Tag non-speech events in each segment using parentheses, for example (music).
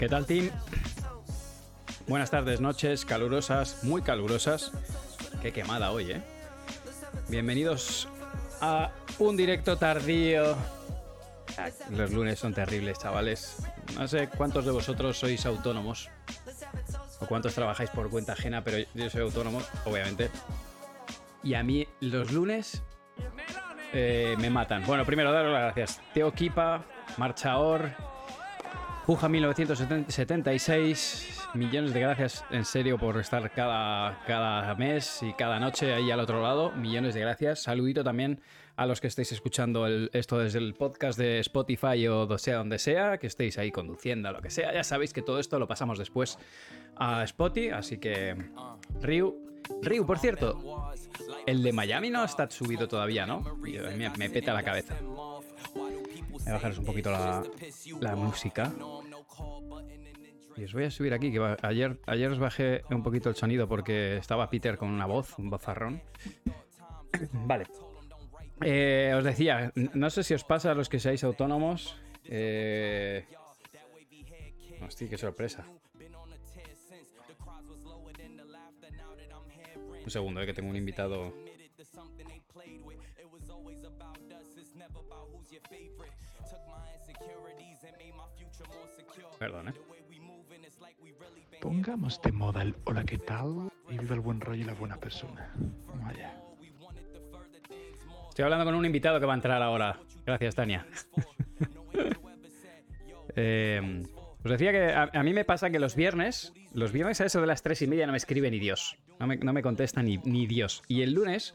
¿Qué tal, team? Buenas tardes, noches, calurosas, muy calurosas. Qué quemada hoy, ¿eh? Bienvenidos a un directo tardío. Ah, Los lunes son terribles, chavales. No sé cuántos de vosotros sois autónomos o cuántos trabajáis por cuenta ajena, pero yo soy autónomo, obviamente. Y a mí los lunes eh, me matan. Bueno, primero daros las gracias. Teo Kipa, Marchaor, Puja 1976. Millones de gracias en serio por estar cada, cada mes y cada noche ahí al otro lado. Millones de gracias. Saludito también a los que estéis escuchando esto desde el podcast de Spotify o sea donde sea, que estéis ahí conduciendo, lo que sea. Ya sabéis que todo esto lo pasamos después a Spotify, así que Ryu. Ryu, por cierto, el de Miami no está subido todavía, ¿no? Me, me peta la cabeza. Voy a bajaros un poquito la, música. Y os voy a subir aquí, que ayer, ayer os bajé un poquito el sonido porque estaba Peter con una voz, un bozarrón. (coughs) Vale. Eh, os decía, no sé si os pasa a los que seáis autónomos. Eh... Hostia, qué sorpresa. Un segundo, eh, que tengo un invitado. Perdón, eh. Pongamos de moda el hola, ¿qué tal? Y viva el buen rollo y la buena persona. Vaya. Estoy hablando con un invitado que va a entrar ahora. Gracias, Tania. (laughs) Eh, os decía que a, a mí me pasa que los viernes, los viernes a eso de las tres y media no me escribe ni Dios. No me, no me contesta ni, ni Dios. Y el lunes,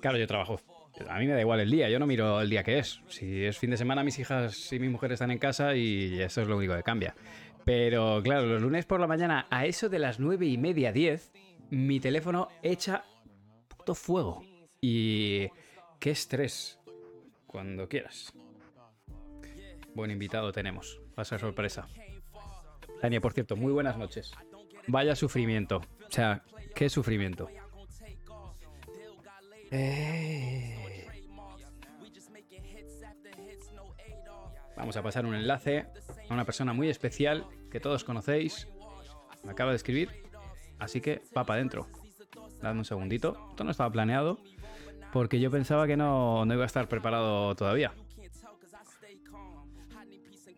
claro, yo trabajo. A mí me da igual el día, yo no miro el día que es. Si es fin de semana, mis hijas y mi mujer están en casa y eso es lo único que cambia. Pero claro, los lunes por la mañana, a eso de las nueve y media, diez, mi teléfono echa puto fuego. Y qué estrés. Cuando quieras. Buen invitado tenemos. Va a ser sorpresa. Tania, por cierto, muy buenas noches. Vaya sufrimiento. O sea, qué sufrimiento. Eh. Vamos a pasar un enlace a una persona muy especial que todos conocéis. Me acaba de escribir. Así que va para adentro. Dadme un segundito. Esto no estaba planeado. Porque yo pensaba que no, no iba a estar preparado todavía.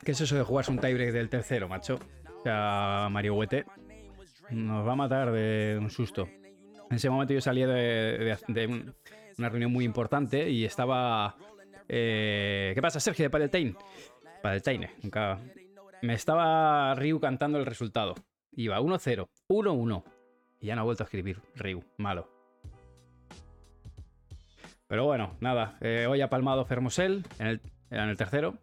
¿Qué es eso de jugarse un tiebreak del tercero, macho? O sea, Mario Huete nos va a matar de un susto. En ese momento yo salía de, de- de un- una reunión muy importante y estaba... eh, ¿Qué pasa, Sergio de Padeltain? Padeltaine, nunca... Me estaba Ryu cantando el resultado. Iba 1-0, 1-1. Y ya no ha vuelto a escribir Ryu, malo. Pero bueno, nada. eh, hoy ha palmado Fermosel en el, en el tercero.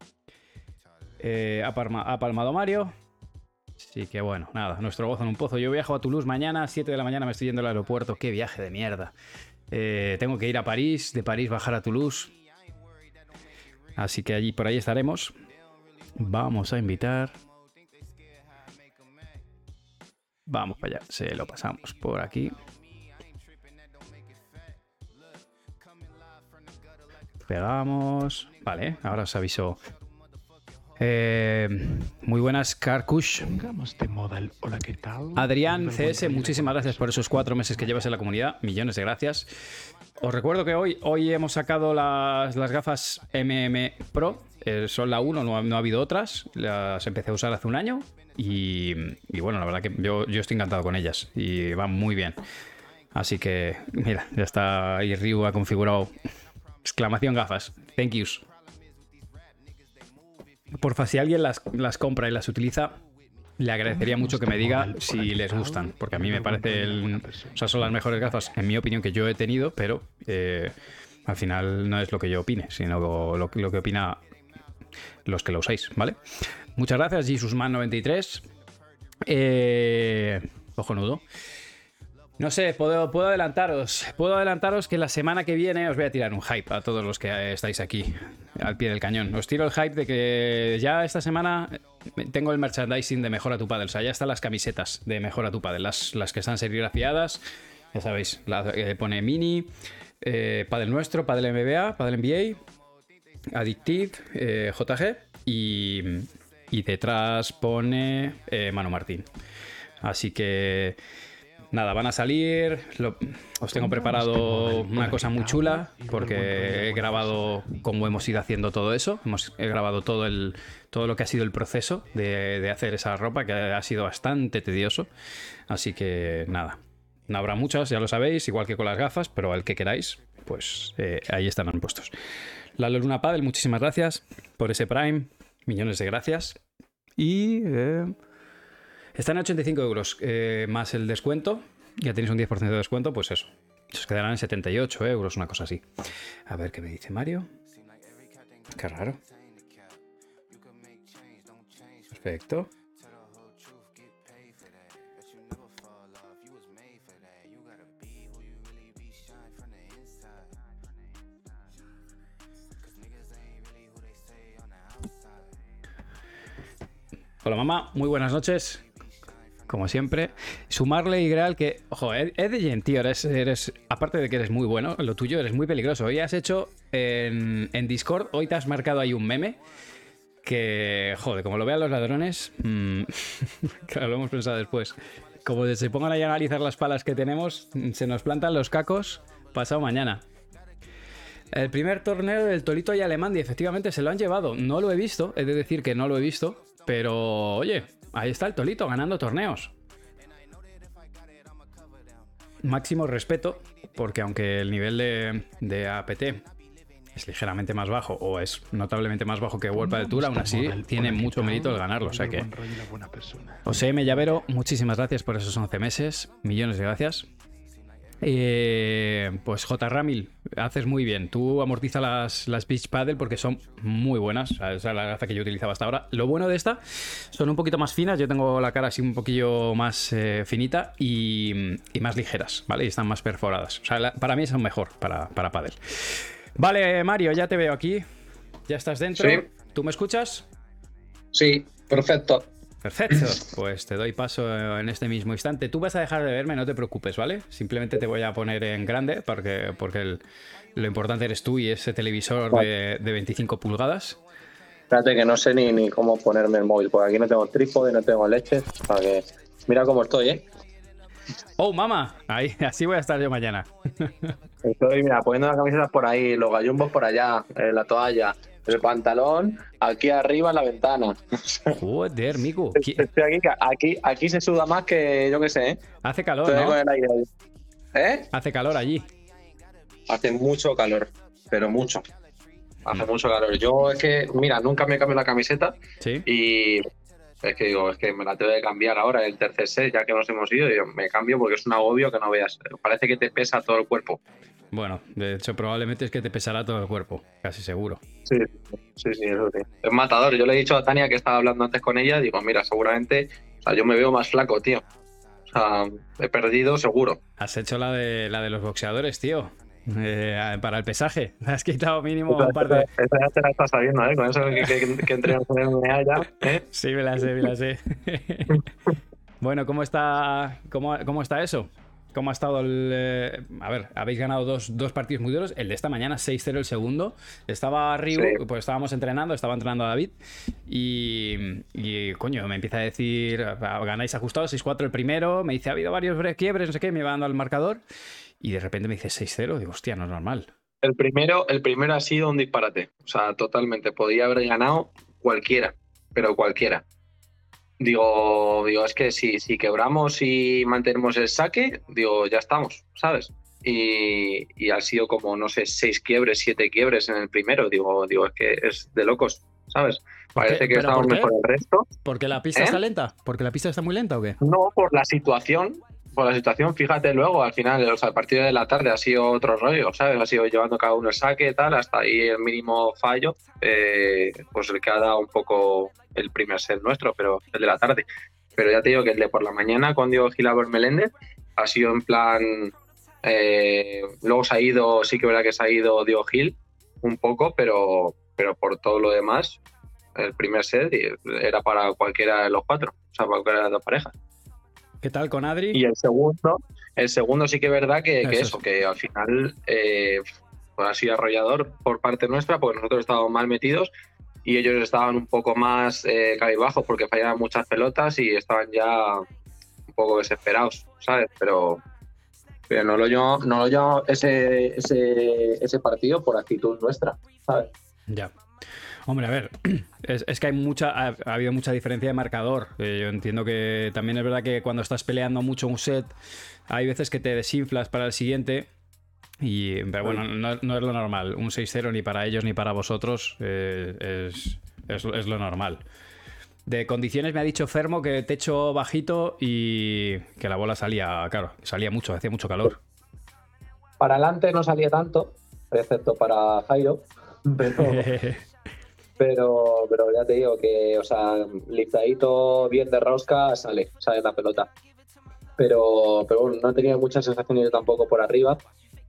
Eh, ha palmado Mario. Así que bueno, nada, nuestro gozo en un pozo. Yo viajo a Toulouse mañana, 7 de la mañana me estoy yendo al aeropuerto. Qué viaje de mierda. Eh, tengo que ir a París, de París bajar a Toulouse. Así que allí por ahí estaremos. Vamos a invitar. Vamos para allá, se lo pasamos por aquí. Pegamos. Vale, ahora os aviso. Eh, muy buenas, Karkush. Pongamos de moda el hola, ¿qué tal? Adrián CS, muchísimas gracias por esos cuatro meses que llevas en la comunidad. Millones de gracias. Os recuerdo que hoy, hoy hemos sacado las, las gafas MM Pro. Son la 1, no, ha- no ha habido otras. Las empecé a usar hace un año. Y, y bueno, la verdad que yo, yo estoy encantado con ellas. Y van muy bien. Así que, mira, ya está ahí Ryu ha configurado exclamación gafas. Thank yous. Porfa, si alguien las, las compra y las utiliza, le agradecería mucho que me diga si les gustan, porque a mí me parece, o sea, son las mejores gafas, en mi opinión, que yo he tenido, pero eh, al final no es lo que yo opine, sino lo, lo que opina los que lo usáis, ¿vale? Muchas gracias, JesusMan93. Eh, cojonudo. No sé, puedo, puedo adelantaros. Puedo adelantaros que la semana que viene os voy a tirar un hype a todos los que estáis aquí al pie del cañón. Os tiro el hype de que ya esta semana tengo el merchandising de Mejora tu Padel. O sea, ya están las camisetas de Mejora tu Padel. Las, las que están serigrafiadas. Ya sabéis, la, eh, pone Mini, eh, Padel Nuestro, Padel MBA, Padel NBA, Addictive, eh, JG y, y detrás pone eh, Manu Martín. Así que nada, van a salir. lo- os tengo preparado una cosa muy chula porque he grabado cómo hemos ido haciendo todo eso. Hemos he grabado todo el todo lo que ha sido el proceso de, de hacer esa ropa que ha sido bastante tedioso. Así que nada, no habrá muchas, ya lo sabéis, igual que con las gafas, pero al que queráis, pues eh, ahí estarán puestos. La Luna Padel, muchísimas gracias por ese Prime. Millones de gracias. Y eh, están a 85 euros eh, más el descuento. Ya tenéis un 10% de descuento, pues eso. Se os quedarán en 78 euros, una cosa así. A ver qué me dice Mario. Qué raro. Perfecto. Hola mamá, muy buenas noches. Como siempre. Sumarle y Graal que. Ojo, Ed Ed tío, eres, eres. Aparte de que eres muy bueno, lo tuyo eres muy peligroso. Hoy has hecho en, Discord, hoy te has marcado ahí un meme. Que, joder, como lo vean los ladrones. mm, (laughs) claro, lo hemos pensado después. Como se pongan ahí a analizar las palas que tenemos, se nos plantan los cacos pasado mañana. El primer torneo del Tolito y Alemán, y efectivamente se lo han llevado. No lo he visto, he de decir que no lo he visto, pero oye, ahí está el Tolito ganando torneos. Máximo respeto, porque aunque el nivel de, de APT es ligeramente más bajo o es notablemente más bajo que World del Tour, aún así tiene mucho mérito el ganarlo. O sea que, José M. Llavero, muchísimas gracias por esos 11 meses. Millones de gracias. Eh, pues J. Ramil, haces muy bien. Tú amortiza las, las Beach Paddle porque son muy buenas. O sea, Esa es la gafa que yo utilizaba hasta ahora. Lo bueno de esta son un poquito más finas. Yo tengo la cara así un poquillo más eh, finita y, y más ligeras, ¿vale? Y están más perforadas. O sea, la- para mí son mejor para, para paddle. Vale, Mario, ya te veo aquí. Ya estás dentro. Sí. ¿Tú me escuchas? Sí, perfecto. Perfecto, pues te doy paso en este mismo instante. Tú vas a dejar de verme, no te preocupes, ¿vale? Simplemente te voy a poner en grande porque, porque el- lo importante eres tú y ese televisor de, de 25 pulgadas. Espérate que no sé ni, ni cómo ponerme el móvil, porque aquí no tengo trípode, no tengo leche. Para que... Mira cómo estoy, ¿eh? ¡Oh, mamá! Ahí, así voy a estar yo mañana. (laughs) Estoy, mira, poniendo las camisetas por ahí, los gallumbos por allá, eh, la toalla, el pantalón, aquí arriba en la ventana. (laughs) Joder, Miku. Estoy aquí, aquí, aquí se suda más que yo que sé, ¿eh? Hace calor, Estoy ¿no? con el aire ahí. ¿Eh? Hace calor allí. Hace mucho calor, pero mucho. Hace mucho calor. Yo es que, mira, nunca me cambio la camiseta Sí. y es que digo, es que me la tengo que cambiar ahora el tercer set, ya que nos hemos ido, digo, me cambio porque es un agobio que no veas. Parece que te pesa todo el cuerpo. Bueno, de hecho, probablemente es que te pesará todo el cuerpo, casi seguro. Sí, sí, sí, eso sí. Es matador. Yo le he dicho a Tania que estaba hablando antes con ella, digo, mira, seguramente, o sea, yo me veo más flaco, tío. O sea, he perdido seguro. Has hecho la de, la de los boxeadores, tío. Eh, para el pesaje. (laughs) Has quitado mínimo un par de. Esa ya te la estás sabiendo, ¿eh? Con eso que, que, que entrenas en MMA ya, ¿eh? Sí, me la sé, me la sé. (laughs) bueno, ¿cómo está, cómo, cómo está eso? ¿Cómo ha estado el...? eh, a ver, habéis ganado dos, dos partidos muy duros. El de esta mañana, 6-0 el segundo. Estaba Rigo, Sí. pues estábamos entrenando, estaba entrenando a David. Y, y, coño, me empieza a decir, "Ah, ganáis ajustados, 6-4 el primero. Me dice, ha habido varios bre- quiebres, no sé qué, me va dando al marcador. Y de repente me dice 6-0. Digo, hostia, no es normal. El primero, el primero ha sido un disparate. O sea, totalmente. Podía haber ganado cualquiera, pero cualquiera. Digo, digo, es que si, si quebramos y mantenemos el saque, digo, ya estamos, ¿sabes? Y, y ha sido como, no sé, seis quiebres, siete quiebres en el primero. Digo, digo, es que es de locos, ¿sabes? Parece que ¿Pero estamos mejor el resto. ¿Porque la pista ¿Eh? está lenta? ¿Porque la pista está muy lenta o qué? No, por la situación, por la situación, fíjate luego, al final, o sea, el partido de la tarde ha sido otro rollo, ¿sabes? Ha sido llevando cada uno el saque, tal, hasta ahí el mínimo fallo, eh, pues el que ha dado un poco el primer set nuestro, pero el de la tarde. Pero ya te digo que el de por la mañana con Diego Gilabert Meléndez ha sido en plan. eh, luego se ha ido, sí que es verdad que se ha ido Diego Gil un poco, pero, pero por todo lo demás, el primer set era para cualquiera de los cuatro, o sea, para cualquiera de las dos parejas. ¿Qué tal con Adri? Y el segundo, el segundo sí que es verdad que, que Eso eso, es. que al final eh, pues ha sido arrollador por parte nuestra, porque nosotros estábamos mal metidos y ellos estaban un poco más eh, cabizbajos porque fallaban muchas pelotas y estaban ya un poco desesperados, ¿sabes? Pero, pero no lo llevo, no lo llevo ese, ese, ese partido por actitud nuestra, ¿sabes? Ya. Hombre, a ver, (clears throat) es, es que hay mucha, ha, ha habido mucha diferencia de marcador. Eh, yo entiendo que también es verdad que cuando estás peleando mucho un set, hay veces que te desinflas para el siguiente. Y, pero bueno, no, no es lo normal. Un 6-0 ni para ellos ni para vosotros eh, es, es, es lo normal. De condiciones me ha dicho Fermo que techo bajito y que la bola salía, claro, salía mucho, hacía mucho calor. Para adelante no salía tanto, excepto para Jairo, pero, (laughs) pero, pero ya te digo que, o sea, liftadito bien de rosca sale, sale la pelota. Pero, pero bueno, no tenía muchas sensaciones yo tampoco por arriba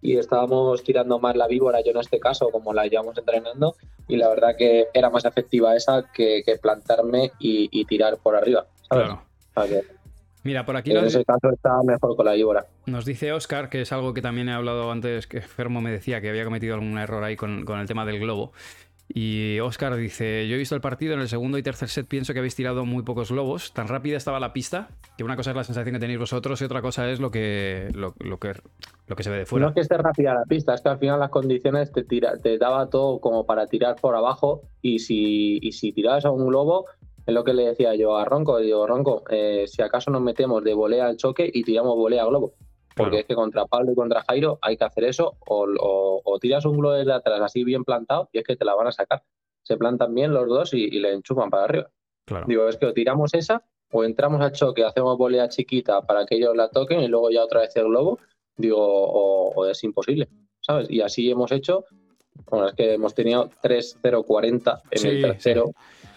y estábamos tirando más la víbora, yo en este caso, como la llevamos entrenando, y la verdad que era más efectiva esa que, que plantarme y, y tirar por arriba. ¿sabes? Claro. O sea que Mira, por aquí en nos, ese caso está mejor con la víbora. nos dice Oscar, que es algo que también he hablado antes, que Fermo me decía que había cometido algún error ahí con, con el tema del globo. Y Oscar dice, yo he visto el partido, en el segundo y tercer set pienso que habéis tirado muy pocos globos, tan rápida estaba la pista, que una cosa es la sensación que tenéis vosotros y otra cosa es lo que, lo, que, lo que se ve de No fuera. es que esté rápida la pista, es que al final las condiciones te, tira, te daba todo como para tirar por abajo y si, y si tirabas a un globo, es lo que le decía yo a Ronco, digo, Ronco, eh, si acaso nos metemos de volea al choque y tiramos volea a globo. Porque Claro. es que contra Pablo y contra Jairo hay que hacer eso, o, o- o tiras un globo desde atrás así bien plantado y es que te la van a sacar. Se plantan bien los dos y, y le enchufan para arriba. Claro. Digo, es que o tiramos esa o entramos al choque, hacemos volea chiquita para que ellos la toquen y luego ya otra vez el globo. Digo, o, o es imposible, ¿sabes? Y así hemos hecho. Bueno, es que hemos tenido 3-0-40 en Sí, el tercero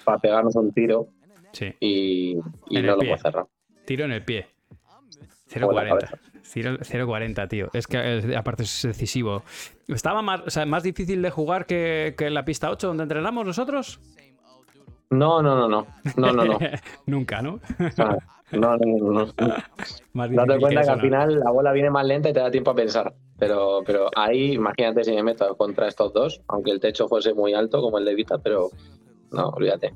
para pegarnos un tiro Sí, y, y no lo hemos cerrado. tiro en el pie. O en la 0.40. cabeza. Cero- 0.40, tío. Es que aparte es decisivo. ¿Estaba más, o sea, más difícil de jugar que, que en la pista 8 donde entrenamos nosotros? No, no, no, no. No, no, no. (laughs) Nunca, sea, no, no, no, no. (laughs) Date cuenta que al final la bola viene más lenta y te da tiempo a pensar. Pero, pero ahí, imagínate si me meto contra estos dos, aunque el techo fuese muy alto como el de Vita, pero no, olvídate.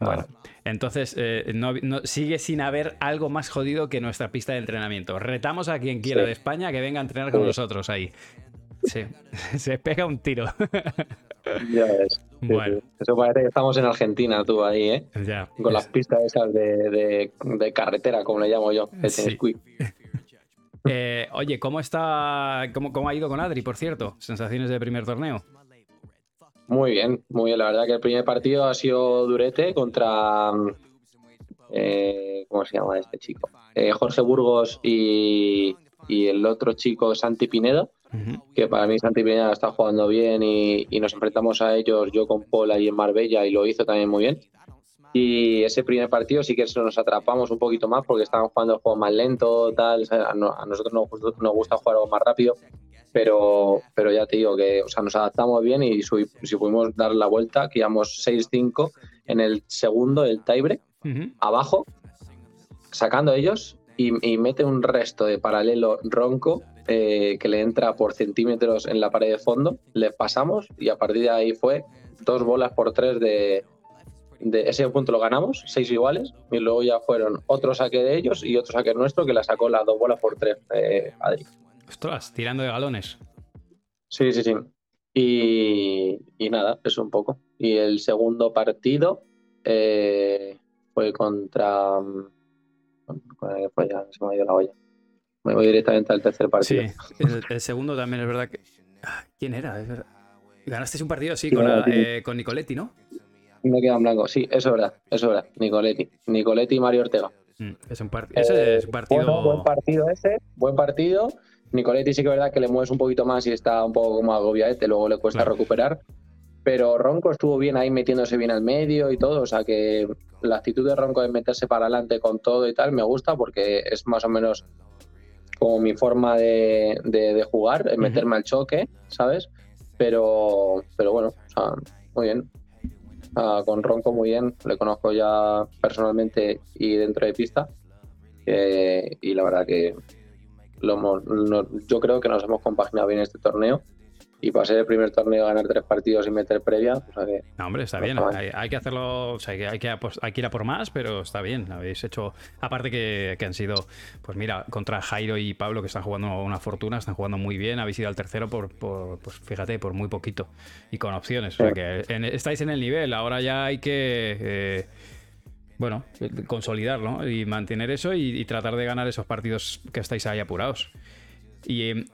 Bueno, entonces eh, no, no- sigue sin haber algo más jodido que nuestra pista de entrenamiento. Retamos a quien quiera Sí. de España que venga a entrenar con Sí. nosotros ahí. Sí, (laughs) se pega un tiro. (laughs) Ya ves. Bueno. sí. Eso parece que estamos en Argentina, tú ahí, ¿eh? ya. Con las pistas esas de, de- de carretera, como le llamo yo, el. (laughs) Eh, oye, ¿cómo está? Cómo, ¿Cómo ha ido con Adri, por cierto? Sensaciones de primer torneo. Muy bien, muy bien. La verdad que el primer partido ha sido durete contra. mm, eh, ¿Cómo se llama este chico? Eh, Jorge Burgos y, y el otro chico, Santi Pinedo. Que para mí Santi Pinedo está jugando bien y, y nos enfrentamos a ellos yo con Paul ahí en Marbella y lo hizo también muy bien. Y ese primer partido sí que nos atrapamos un poquito más porque estaban jugando el juego más lento, tal. A, no- a nosotros nos gusta, nos gusta jugar algo más rápido, pero, pero ya te digo que o sea, nos adaptamos bien y si, si pudimos dar la vuelta, que íbamos 6-5 en el segundo, el tiebreak, abajo, sacando ellos y, y mete un resto de paralelo ronco eh, que le entra por centímetros en la pared de fondo, le pasamos y a partir de ahí fue dos bolas por tres de, de ese punto lo ganamos, seis iguales, y luego ya fueron otro saque de ellos y otro saque nuestro que la sacó las dos bolas por tres, eh, Adri. Ostras, tirando de galones. Sí, sí, sí. Y, y nada, eso un poco. Y el segundo partido eh, fue contra. mm, ¿cuál fue ya? Se me ha ido la olla. Me voy directamente al tercer Sí, partido. el, el segundo también es verdad que. Ah, ¿Quién era? Es verdad. Ganasteis un partido, sí, Sí, con, la- sí. eh, con Nicoletti, ¿no? Me queda en blanco. Sí, eso es verdad. Eso es verdad. Nicoletti. Nicoletti y Mario Ortega. Mm, Es un, par- ese es un partido. Bueno, buen partido ese. Buen partido. Nicoletti sí que es verdad que le mueves un poquito más y está un poco como agobiadete, luego le cuesta Claro. recuperar. Pero Ronco estuvo bien ahí metiéndose bien al medio y todo. O sea que la actitud de Ronco de meterse para adelante con todo y tal me gusta porque es más o menos como mi forma de, de- de jugar, es meterme al choque, ¿sabes? Pero, pero bueno, o sea, muy bien. Ah, con Ronco muy bien, le conozco ya personalmente y dentro de pista. Eh, y la verdad que lo hemos- no- yo creo que nos hemos compaginado bien este torneo y para ser el primer torneo ganar tres partidos y meter previa, pues que, No, hombre, está bien. Hay, que hacerlo, o sea, hay que, hay que ir a por más, pero está bien. Habéis hecho, aparte que, han sido, pues mira, contra Jairo y Pablo, que están jugando una fortuna, están jugando muy bien. Habéis ido al tercero por, pues fíjate, por muy poquito y con opciones. O sea que estáis en el nivel. Ahora ya hay que. Eh, bueno, consolidarlo y mantener eso y, tratar de ganar esos partidos que estáis ahí apurados. ¿Y,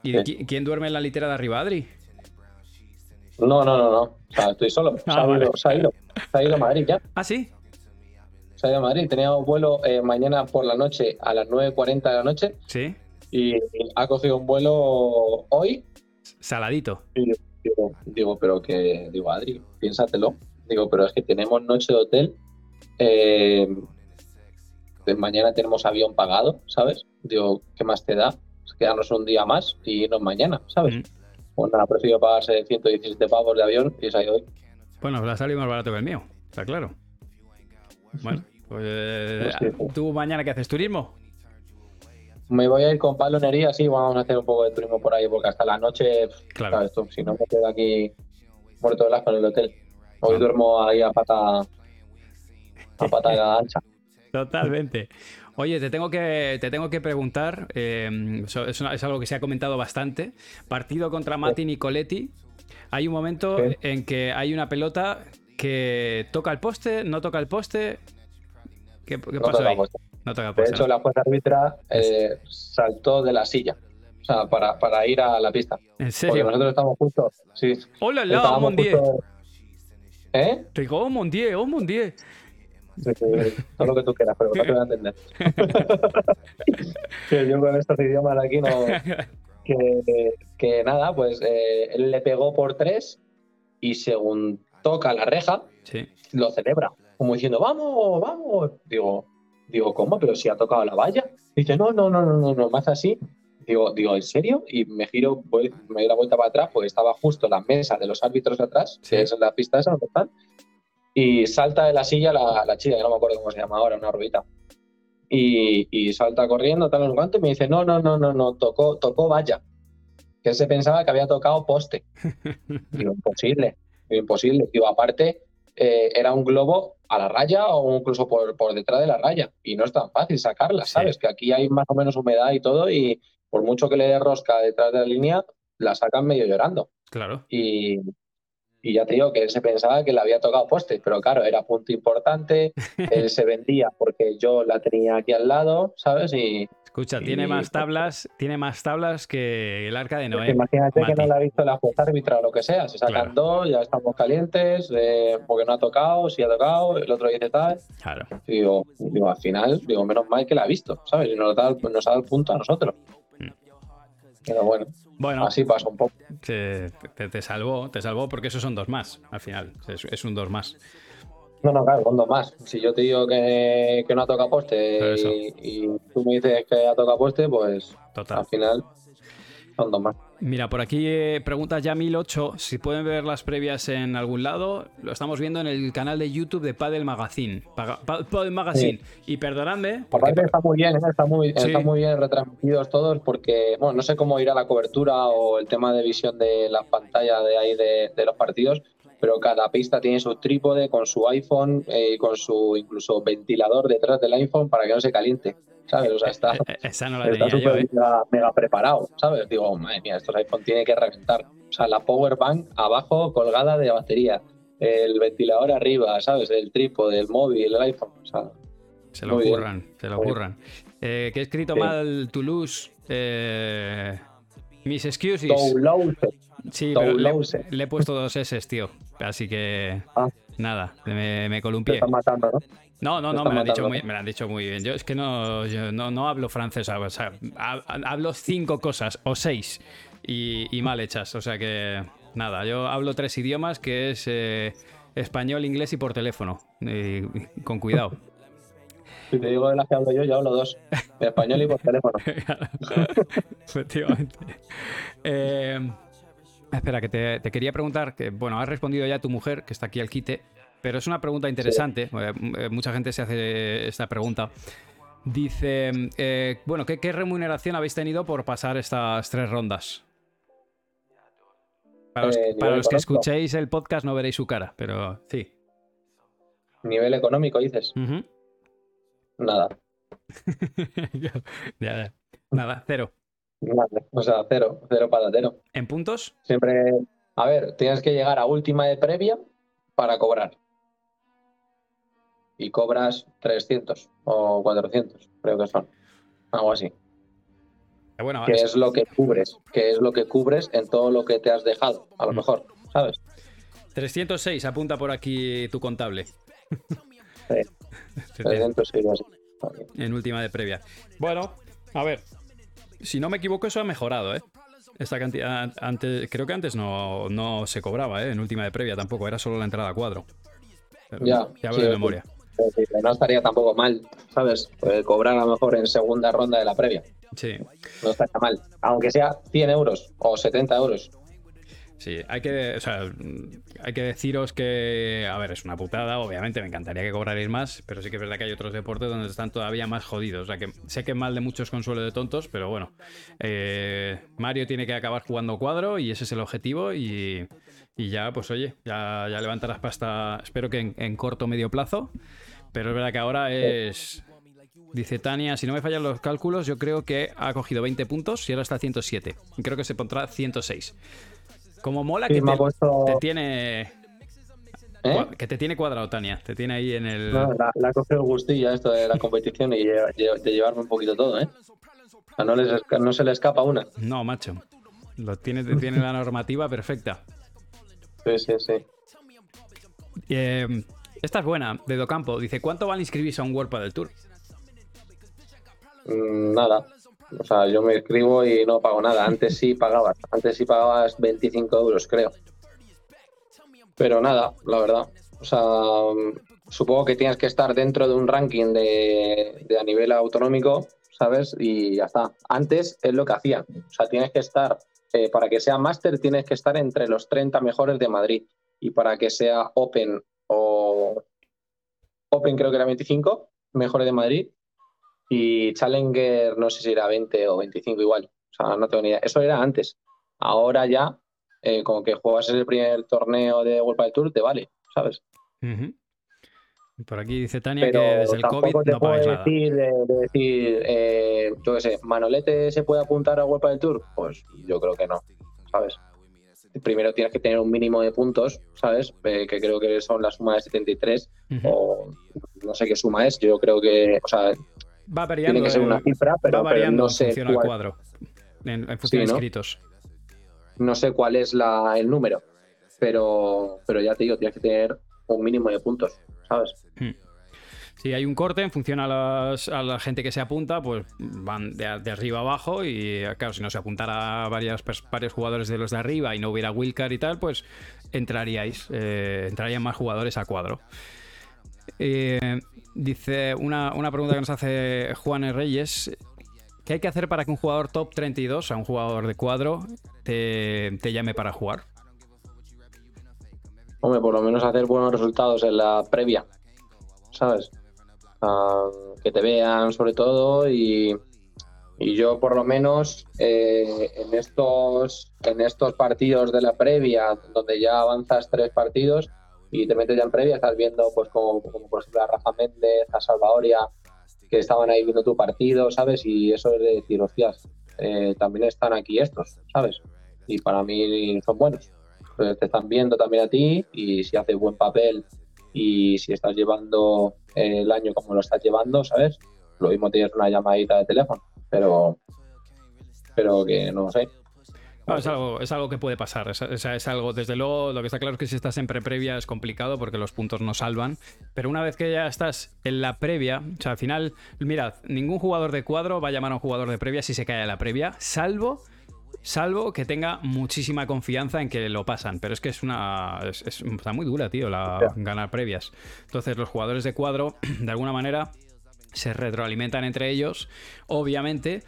quién duerme en la litera de arriba, Adri? No, no, no, no. O sea, estoy solo. (laughs) Ah, se, ha ido, se, ha ido, a Madrid ya. ¿Ah, sí? Se ha ido a Madrid. Tenía un vuelo eh, mañana por la noche a las 9.40 de la noche. Sí. Y ha cogido un vuelo hoy. Saladito. Y digo, digo, pero que, digo, Adri, piénsatelo. Digo, pero es que tenemos noche de hotel eh, mañana tenemos avión pagado, ¿sabes? Digo, ¿qué más te da? quedarnos un día más y irnos mañana, ¿sabes? Mm. Pues nada, prefiero pagarse 117 pavos de avión y es ahí hoy. Bueno, la salido más barato que el mío, está claro. Bueno, pues, ¿tú mañana qué haces? ¿Turismo? Me voy a ir con palonería, sí, vamos a hacer un poco de turismo por ahí, porque hasta la noche, claro. Esto, si no me quedo aquí muerto de las con el hotel. Hoy duermo ahí a pata a pata ancha. (laughs) Totalmente. Oye, te tengo que, te tengo que preguntar, eh, es, algo que se ha comentado bastante. Partido contra Mati Nicoletti. Hay un momento en que hay una pelota que toca el poste, no toca el poste. ¿Qué, qué pasó ahí? No toca el poste. De hecho, la jueza árbitra eh, saltó de la silla. O sea, para, para, ir a la pista. ¿En serio? Porque nosotros estamos justo. Sí. ¡Hola, la! Mondier! ¿Eh? Digo, oh, Mondier, oh, Mondier todo lo que tú quieras, pero no te voy a entender. (laughs) que yo con estos idiomas aquí no. Que, nada, pues eh, él le pegó por tres y según toca la reja, lo celebra. Como diciendo, vamos, vamos. Digo, digo, ¿cómo? Pero si ha tocado la valla. Dice, no, no, no, no, no, no, más así. Digo, digo, ¿en serio? Y me giro, voy, me doy la vuelta para atrás, porque estaba justo la mesa de los árbitros de atrás, que es la pista esa donde están, y salta de la silla la, la chica, que no me acuerdo cómo se llama ahora, una rubita. Y, y, salta corriendo, tal, en cuanto, y me dice, no, no, no, no, no, tocó, tocó vaya. Que se pensaba que había tocado poste. (laughs) Digo, imposible, imposible. Digo, aparte, eh, era un globo a la raya o incluso por, por, detrás de la raya. Y no es tan fácil sacarla, ¿sabes? Que aquí hay más o menos humedad y todo, y por mucho que le dé rosca detrás de la línea, la sacan medio llorando. Claro. Y, y ya te digo que él se pensaba que le había tocado poste, pero claro, era punto importante, él (laughs) se vendía porque yo la tenía aquí al lado, ¿sabes? Y, Escucha, tiene más tablas, tiene más tablas que el arca de Noé. Imagínate que no la ha visto la jueza árbitra o lo que sea. Se sacan dos, ya estamos calientes, eh, porque no ha tocado, si ha tocado, el otro dice tal. Claro. digo, digo, al final, digo, menos mal que la ha visto, ¿sabes? Y nos, da, nos ha dado el punto a nosotros. Mm. Pero bueno. Bueno, así pasa un poco. Te, te, salvó, te salvó porque esos son dos más, al final. Es, un dos más. No, no, claro, son dos más. Si yo te digo que, no ha tocado poste y, tú me dices que ha tocado poste, pues al final son dos más. Mira, por aquí eh, pregunta ya 1008 si pueden ver las previas en algún lado. Lo estamos viendo en el canal de YouTube de Padel Magazine. Padel Magazine. Y perdonadme. Porque... está muy bien, ¿eh? está muy, está muy bien retransmitidos todos porque, bueno, no sé cómo irá la cobertura o el tema de visión de la pantalla de ahí de, de los partidos, pero cada pista tiene su trípode con su iPhone y eh, con su incluso ventilador detrás del iPhone para que no se caliente. ¿Sabes? O sea, está, eh, eh, Esa no la ¿eh? mega, preparado, ¿sabes? Digo, madre mía, estos iPhone tiene que reventar. O sea, la power bank abajo colgada de batería, el ventilador arriba, ¿sabes? El trípode, el móvil, el iPhone. O sea, se lo ocurran, se lo ocurran. que he escrito mal Toulouse. mis excuses. Sí, pero le, he puesto dos S, tío. Así que. Ah. Nada, me, me columpié. matando, ¿no? No, no, no, me lo, han dicho muy, me lo han dicho muy bien. Yo es que no, no, no, hablo francés, o sea, hablo cinco cosas o seis y, mal hechas. O sea que, nada, yo hablo tres idiomas que es eh, español, inglés y por teléfono. con cuidado. Si te digo de las que hablo yo, yo hablo dos. español y por teléfono. (laughs) Efectivamente. Eh, espera, que te, te, quería preguntar, que bueno, has respondido ya tu mujer, que está aquí al quite, pero es una pregunta interesante. Eh, eh, mucha gente se hace esta pregunta. Dice, eh, bueno, ¿qué, remuneración habéis tenido por pasar estas tres rondas? Para los, Eh, para nivel los que escuchéis el podcast no veréis su cara, pero sí. Nivel económico, dices. Nada. (laughs) ya, ya. Nada, cero. Nada. O sea, cero. Cero patatero. ¿En puntos? Siempre. A ver, tienes que llegar a última de previa para cobrar. Y cobras 300 o 400, creo que son. Algo así. Eh, Bueno, Que es- lo que cubres. Que es lo que cubres en todo lo que te has dejado, a lo Mm. mejor, ¿sabes? 306, apunta por aquí tu contable. Sí. (laughs) 300 sí, así. en última de previa. Bueno, a ver. Si no me equivoco, eso ha mejorado, ¿eh? Esta cantidad, antes, creo que antes no, no se cobraba, ¿eh? En última de previa tampoco, era solo la entrada a cuadro. Pero Ya, te hablo sí, de memoria. No estaría tampoco mal, ¿sabes? Pues cobrar a lo mejor en segunda ronda de la previa. Sí, No estaría mal. Aunque sea 100 euros o 70 euros. sí. Hay que, o sea, hay que deciros que, a ver, es una putada, obviamente, me encantaría que cobrarais más, pero sí que es verdad que hay otros deportes donde están todavía más jodidos. O sea, que sé que es mal de muchos consuelo de tontos, pero bueno. Eh, Mario tiene que acabar jugando cuadro y ese es el objetivo y, y ya, pues oye, ya, ya levantarás pasta, espero que en, en corto o medio plazo, pero es verdad que ahora es... Dice Tania, si no me fallan los cálculos, yo creo que ha cogido 20 puntos y ahora está a 107. Y creo que se pondrá 106. Como mola Sí, que te, puesto. te tiene ¿Eh? que te tiene cuadrado, Tania. Te tiene ahí en el. No, la, la ha cogido el gustillo a esto de la competición y de llevarme un poquito todo, ¿eh? No, les no se le escapa una. No, macho. Lo tiene, tiene la normativa perfecta. Sí, sí, sí. Eh, esta es buena, de Docampo. Dice: ¿Cuánto vale inscribirse a un World del Tour? Mm, nada. O sea, yo me escribo y no pago nada. Antes sí pagabas. Antes sí pagabas 25 euros, creo. Pero nada, la verdad. O sea, mm, supongo que tienes que estar dentro de un ranking de, de a nivel autonómico, ¿sabes? Y ya está. Antes es lo que hacían. O sea, tienes que estar, eh, para que sea máster, tienes que estar entre los 30 mejores de Madrid. Y para que sea Open o Open creo que era 25 mejores de Madrid. Y Challenger no sé si era 20 o 25 igual. O sea, no tengo ni idea. Eso era antes. Ahora ya, eh, como que juegas el primer torneo de World del Tour, te vale, ¿sabes? Por aquí dice Tania Pero que desde el COVID te no puedo pagáis nada. decir, de, de decir eh, yo qué sé, ¿Manolete se puede apuntar a World del Tour? Pues yo creo que no, ¿sabes? Primero tienes que tener un mínimo de puntos, ¿sabes? Eh, que creo que son la suma de 73 Ujú. o no sé qué suma es. Yo creo que, o sea, Va variando. tiene que ser eh, una cifra, va pero, pero variando no sé cuál, cuadro. En, en función de inscritos. no sé cuál es la, el número, pero, pero ya te digo, tienes que tener un mínimo de puntos, ¿sabes? Si hay un corte, en función a, las- a la gente que se apunta, pues van de, arriba a abajo. Y claro, si no se apuntara varias, varios jugadores de los de arriba y no hubiera wildcard y tal, pues entraríais, eh, entrarían más jugadores a cuadro. Eh, dice una, pregunta que nos hace Juan E. Reyes. ¿Qué hay que hacer para que un jugador top 32, o sea, un jugador de cuadro, te, te llame para jugar? Hombre, por lo menos hacer buenos resultados en la previa, ¿sabes? Ah, que te vean sobre todo y, y yo por lo menos eh, en estos en estos partidos de la previa donde ya avanzas tres partidos y te metes ya en previa estás viendo pues como, por ejemplo a Rafa Méndez, a Salvadoria que estaban ahí viendo tu partido, ¿sabes? Y eso es de decir, hostias, eh, también están aquí estos, ¿sabes? Y para mí son buenos. Entonces te están viendo también a ti y si haces buen papel y si estás llevando el año como lo estás llevando, ¿sabes? Lo mismo tienes una llamadita de teléfono, pero pero que no sé. Es, algo, es algo que puede pasar. Es, es- es algo, desde luego, lo que está claro es que si estás en pre-previa es complicado porque los puntos no salvan. Pero una vez que ya estás en la previa, o sea, al final, mirad, ningún jugador de cuadro va a llamar a un jugador de previa si se cae en la previa, salvo. Salvo que tenga muchísima confianza en que lo pasan. Pero es que es una. es- es- está muy dura, tío, la ganar previas. Entonces, los jugadores de cuadro, (clears throat) de alguna manera, se retroalimentan entre ellos. Obviamente,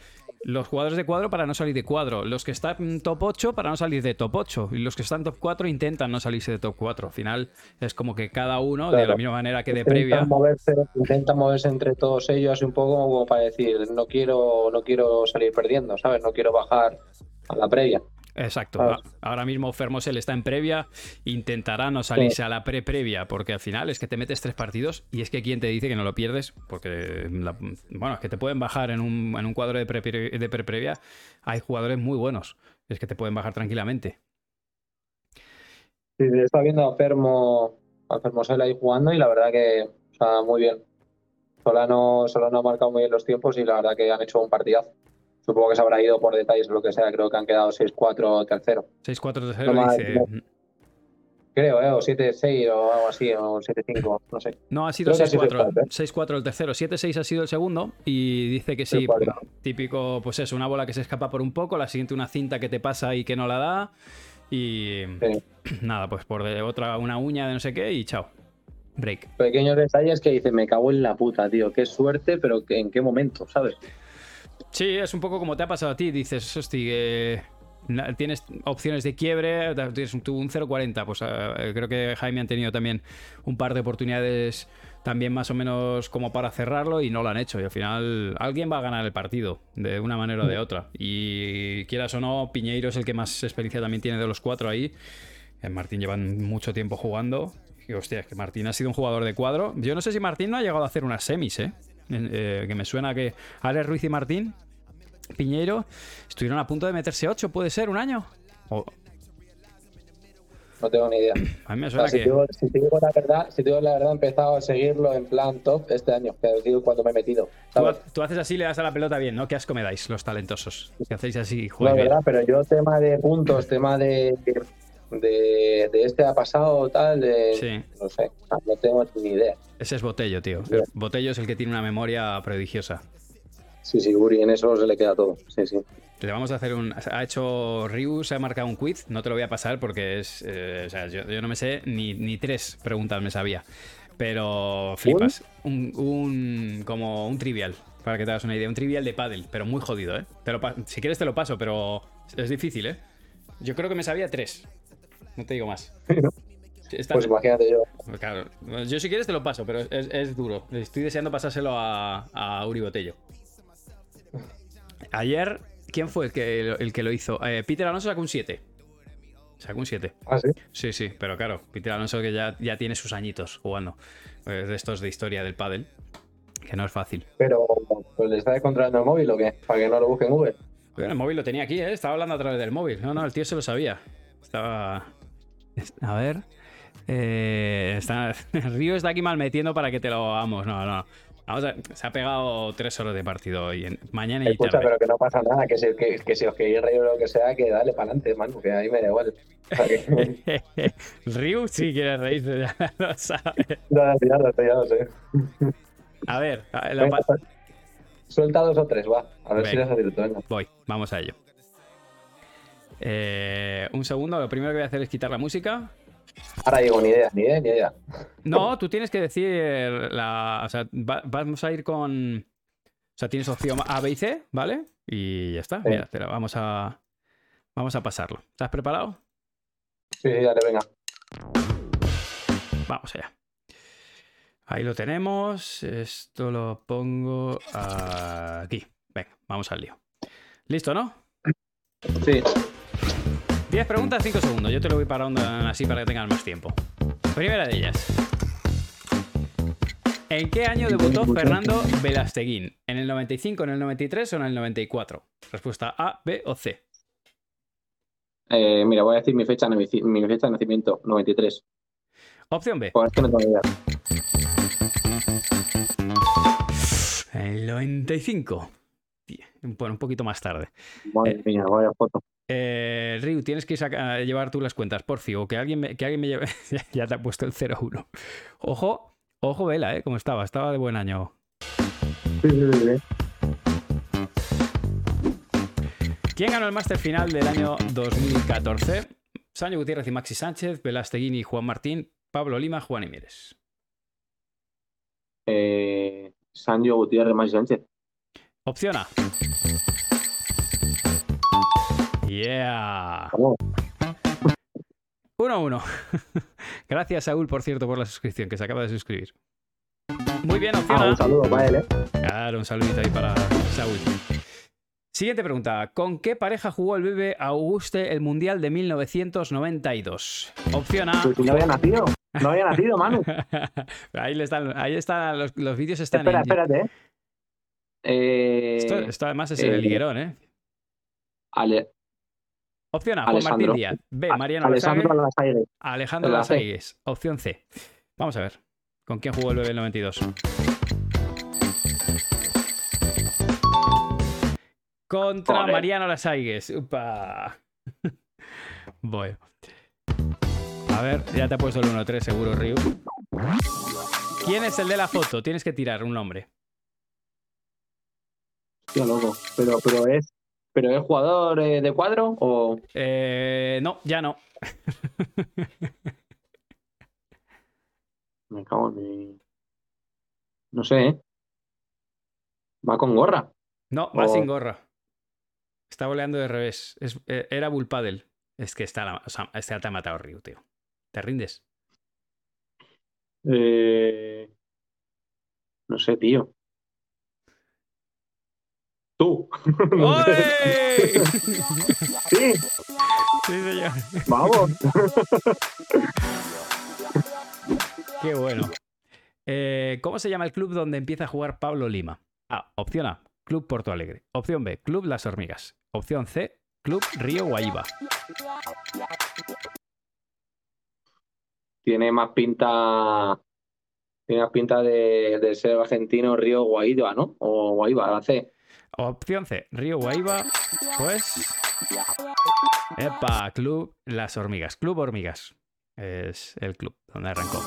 los jugadores de cuadro para no salir de cuadro. Los que están top 8 para no salir de top 8. Y los que están top 4 intentan no salirse de top 4. Al final es como que cada uno, de la misma manera que de previa. Moverse, intentan moverse entre todos ellos un poco como para decir, no quiero, no quiero salir perdiendo, ¿sabes? No quiero bajar a la previa. Exacto. Ah. Ahora mismo Fermosel está en previa, intentará no salirse a la pre-previa, porque al final es que te metes tres partidos y es que quién te dice que no lo pierdes, porque la- bueno, es que te pueden bajar en un, en un cuadro de pre- de pre-previa, hay jugadores muy buenos, es que te pueden bajar tranquilamente. Sí, sí, está viendo a Fermo, a Fermosel ahí jugando y la verdad que, o sea, muy bien. Solano, Solano ha marcado muy bien los tiempos y la verdad que han hecho un partidazo. Supongo que se habrá ido por detalles o lo que sea, creo que han quedado 6-4 tercero. 6-4 de No dice. Creo, ¿eh? O 7-6 o algo así, o 7-5, no sé. No, ha sido Creo que ha sido 6-4. 6-4, ¿eh? 6-4 el tercero, 7-6 ha sido el segundo. Y dice que sí, 6-4. típico, pues eso, una bola que se escapa por un poco, la siguiente una cinta que te pasa y que no la da. Y Sí. (clears throat) nada, pues por de otra una uña de no sé qué y chao. Break. Pequeños detalles que dice, me cago en la puta, tío. Qué suerte, pero en qué momento, ¿sabes? Sí, es un poco como te ha pasado a ti. Dices, hosti, que na- tienes opciones de quiebre, tienes un, un 0.40. Pues eh, creo que Jaime han tenido también un par de oportunidades también más o menos como para cerrarlo y no lo han hecho. Y al final alguien va a ganar el partido de una manera o de otra. Y quieras o no, Piñeiro es el que más experiencia también tiene de los cuatro ahí. Eh, Martín llevan mucho tiempo jugando. Y hostia, es que Martín ha sido un jugador de cuadro. Yo no sé si Martín no ha llegado a hacer unas semis, ¿eh? Eh, que me suena que Alex Ruiz y Martín Piñeiro estuvieron a punto de meterse 8, ¿puede ser? ¿Un año? O- No tengo ni idea. a mí me O sea, suena si, que... te digo, si te digo la verdad, si te digo la verdad, he empezado a seguirlo en plan top este año, que os digo cuando me he metido. Tú, ¿sabes? tú haces así, le das a la pelota bien, ¿no? Qué asco me dais, los talentosos. Que hacéis así, No, es bien. verdad, pero yo tema de puntos, tema de, de, de este ha pasado tal, de, Sí. no sé, no tengo ni idea. Ese es Botello, tío. Botello es el que tiene una memoria prodigiosa. Sí, sí, Uri, en eso se le queda todo. Sí, sí. Le vamos a hacer un. Ha hecho Ryu, se ha marcado un quiz. No te lo voy a pasar porque es. eh, o sea, yo, yo no me sé ni, ni tres preguntas me sabía. Pero flipas. Un, un- como un trivial. Para que te hagas una idea. Un trivial de pádel, pero muy jodido, ¿eh? Te lo si quieres te lo paso, pero es difícil, ¿eh? Yo creo que me sabía tres. No te digo más. Está- Pues imagínate yo. Claro, yo si quieres te lo paso, pero es, es duro. Estoy deseando pasárselo a, a Uri Botello. Ayer, ¿quién fue el que, el que lo hizo? Eh, Peter Alonso sacó un 7. Sacó un 7. Ah, sí. Sí, sí, pero claro, Peter Alonso que ya, ya tiene sus añitos jugando. eh, de estos de historia del pádel. Que no es fácil. Pero, pues, ¿le está controlando el móvil o qué? Para que no lo busque en Google. Bueno, el móvil lo tenía aquí, ¿eh? Estaba hablando a través del móvil. No, no, el tío se lo sabía. Estaba... A ver... Eh, está... (laughs) Río está aquí mal metiendo para que te lo hagamos. No, no. Vamos a... Se ha pegado tres horas de partido hoy. En... Mañana y Escucha, tarde. pero que no pasa nada, que si, que, que si os queréis reír o lo que sea, que dale para adelante, mano, que ahí me da igual. O sea, que... (laughs) Ryu sí quiere reírse, ya (laughs) lo sabe. ya, ya lo sé, ya lo sé. A ver, a- Venga, pa- Suelta dos o tres, va. A ver si Venga. les acierto, venga. voy, vamos a ello. Eh, un segundo, lo primero que voy a hacer es quitar la música. Ahora digo, ni idea, ni idea, ni idea. No, tú tienes que decir la. O sea, va- vamos a ir con. O sea, tienes opción A, B y C, ¿vale? Y ya está. Sí. Mira, te la vamos a. Vamos a pasarlo. ¿Estás preparado? Sí, sí, dale, venga. Vamos allá. Ahí lo tenemos. Esto lo pongo aquí. Venga, vamos al lío. ¿Listo, no? Sí. 10 preguntas, 5 segundos. Yo te lo voy parando así para que tengan más tiempo. Primera de ellas. ¿En qué año debutó Fernando Velasteguín? ¿En el 95, en el 93 o en el 94? Respuesta A, B o C. Eh, mira, voy a decir mi fecha, mi fecha de nacimiento, 93. Opción B. Pues es que no tengo. El 95. Tía, Bueno, un poquito más tarde. Madre Eh. mía, vaya foto. Eh, Ryu, tienes que saca- llevar tú las cuentas, por fin, o que alguien me, que alguien me lleve. (laughs) ya te ha puesto el 0-1. Ojo, ojo, Vela, ¿eh? ¿Cómo estaba? Estaba de buen año. Sí, sí, sí, sí. ¿Quién ganó el Máster Final del año 2014? Sancho Gutiérrez y Maxi Sánchez, Velasteguín y Juan Martín, Pablo Lima, Juan y Mieres. Eh, Sancho Gutiérrez Maxi Sánchez. Opción A. Yeah. Vamos. 1-1. (laughs) Gracias, Saúl, por cierto, por la suscripción, que se acaba de suscribir. Muy bien, opción Ah, A. un saludo para él, ¿eh? Claro, un saludito ahí para Saúl. Siguiente pregunta. ¿Con qué pareja jugó el bebé Auguste el Mundial de 1992? Opción A. Pues no había nacido. No había nacido, Manu. (laughs) ahí, le están, ahí están, los, los vídeos están Espera, en- espérate. ¿eh? Eh, Esto, esto además es eh, el liguerón, ¿eh? Ale- Opción A, Juan Martín Alessandro. Díaz. B, Mariano Alessandro Lasague. Alejandro La C. Lasaigues. Opción C. Vamos a ver. ¿Con quién jugó el bebé el 92? Contra Joder. Mariano Lasaigues. Upa. (laughs) bueno. A ver, ya te ha puesto el 1-3 seguro, Ryu. ¿Quién es el de la foto? Tienes que tirar un nombre. Tío, loco. Pero, pero es. ¿Pero es jugador eh, de cuadro o.? Eh, no, ya no. (laughs) Me cago en. No sé, ¿eh? Va con gorra. No, va O- sin gorra. Está voleando de revés. Es- eh, era Bullpadel. Es que está la, o sea, este te ha matado Ryu, tío. ¿Te rindes? Eh, No sé, tío. Tú. ¡Oye! Sí, sí, señor. vamos. Qué bueno. Eh, ¿Cómo se llama el club donde empieza a jugar Pablo Lima? A. Opción A. Club Porto Alegre. Opción B. Club Las Hormigas. Opción C. Club Río Guaíba. Tiene más pinta. Tiene más pinta de, de ser argentino Río Guaíba, ¿no? O Guaíba, la C. Opción C. Río Guaíba. Pues. Epa, Club Las Hormigas. Club Hormigas. Es el club donde arrancó.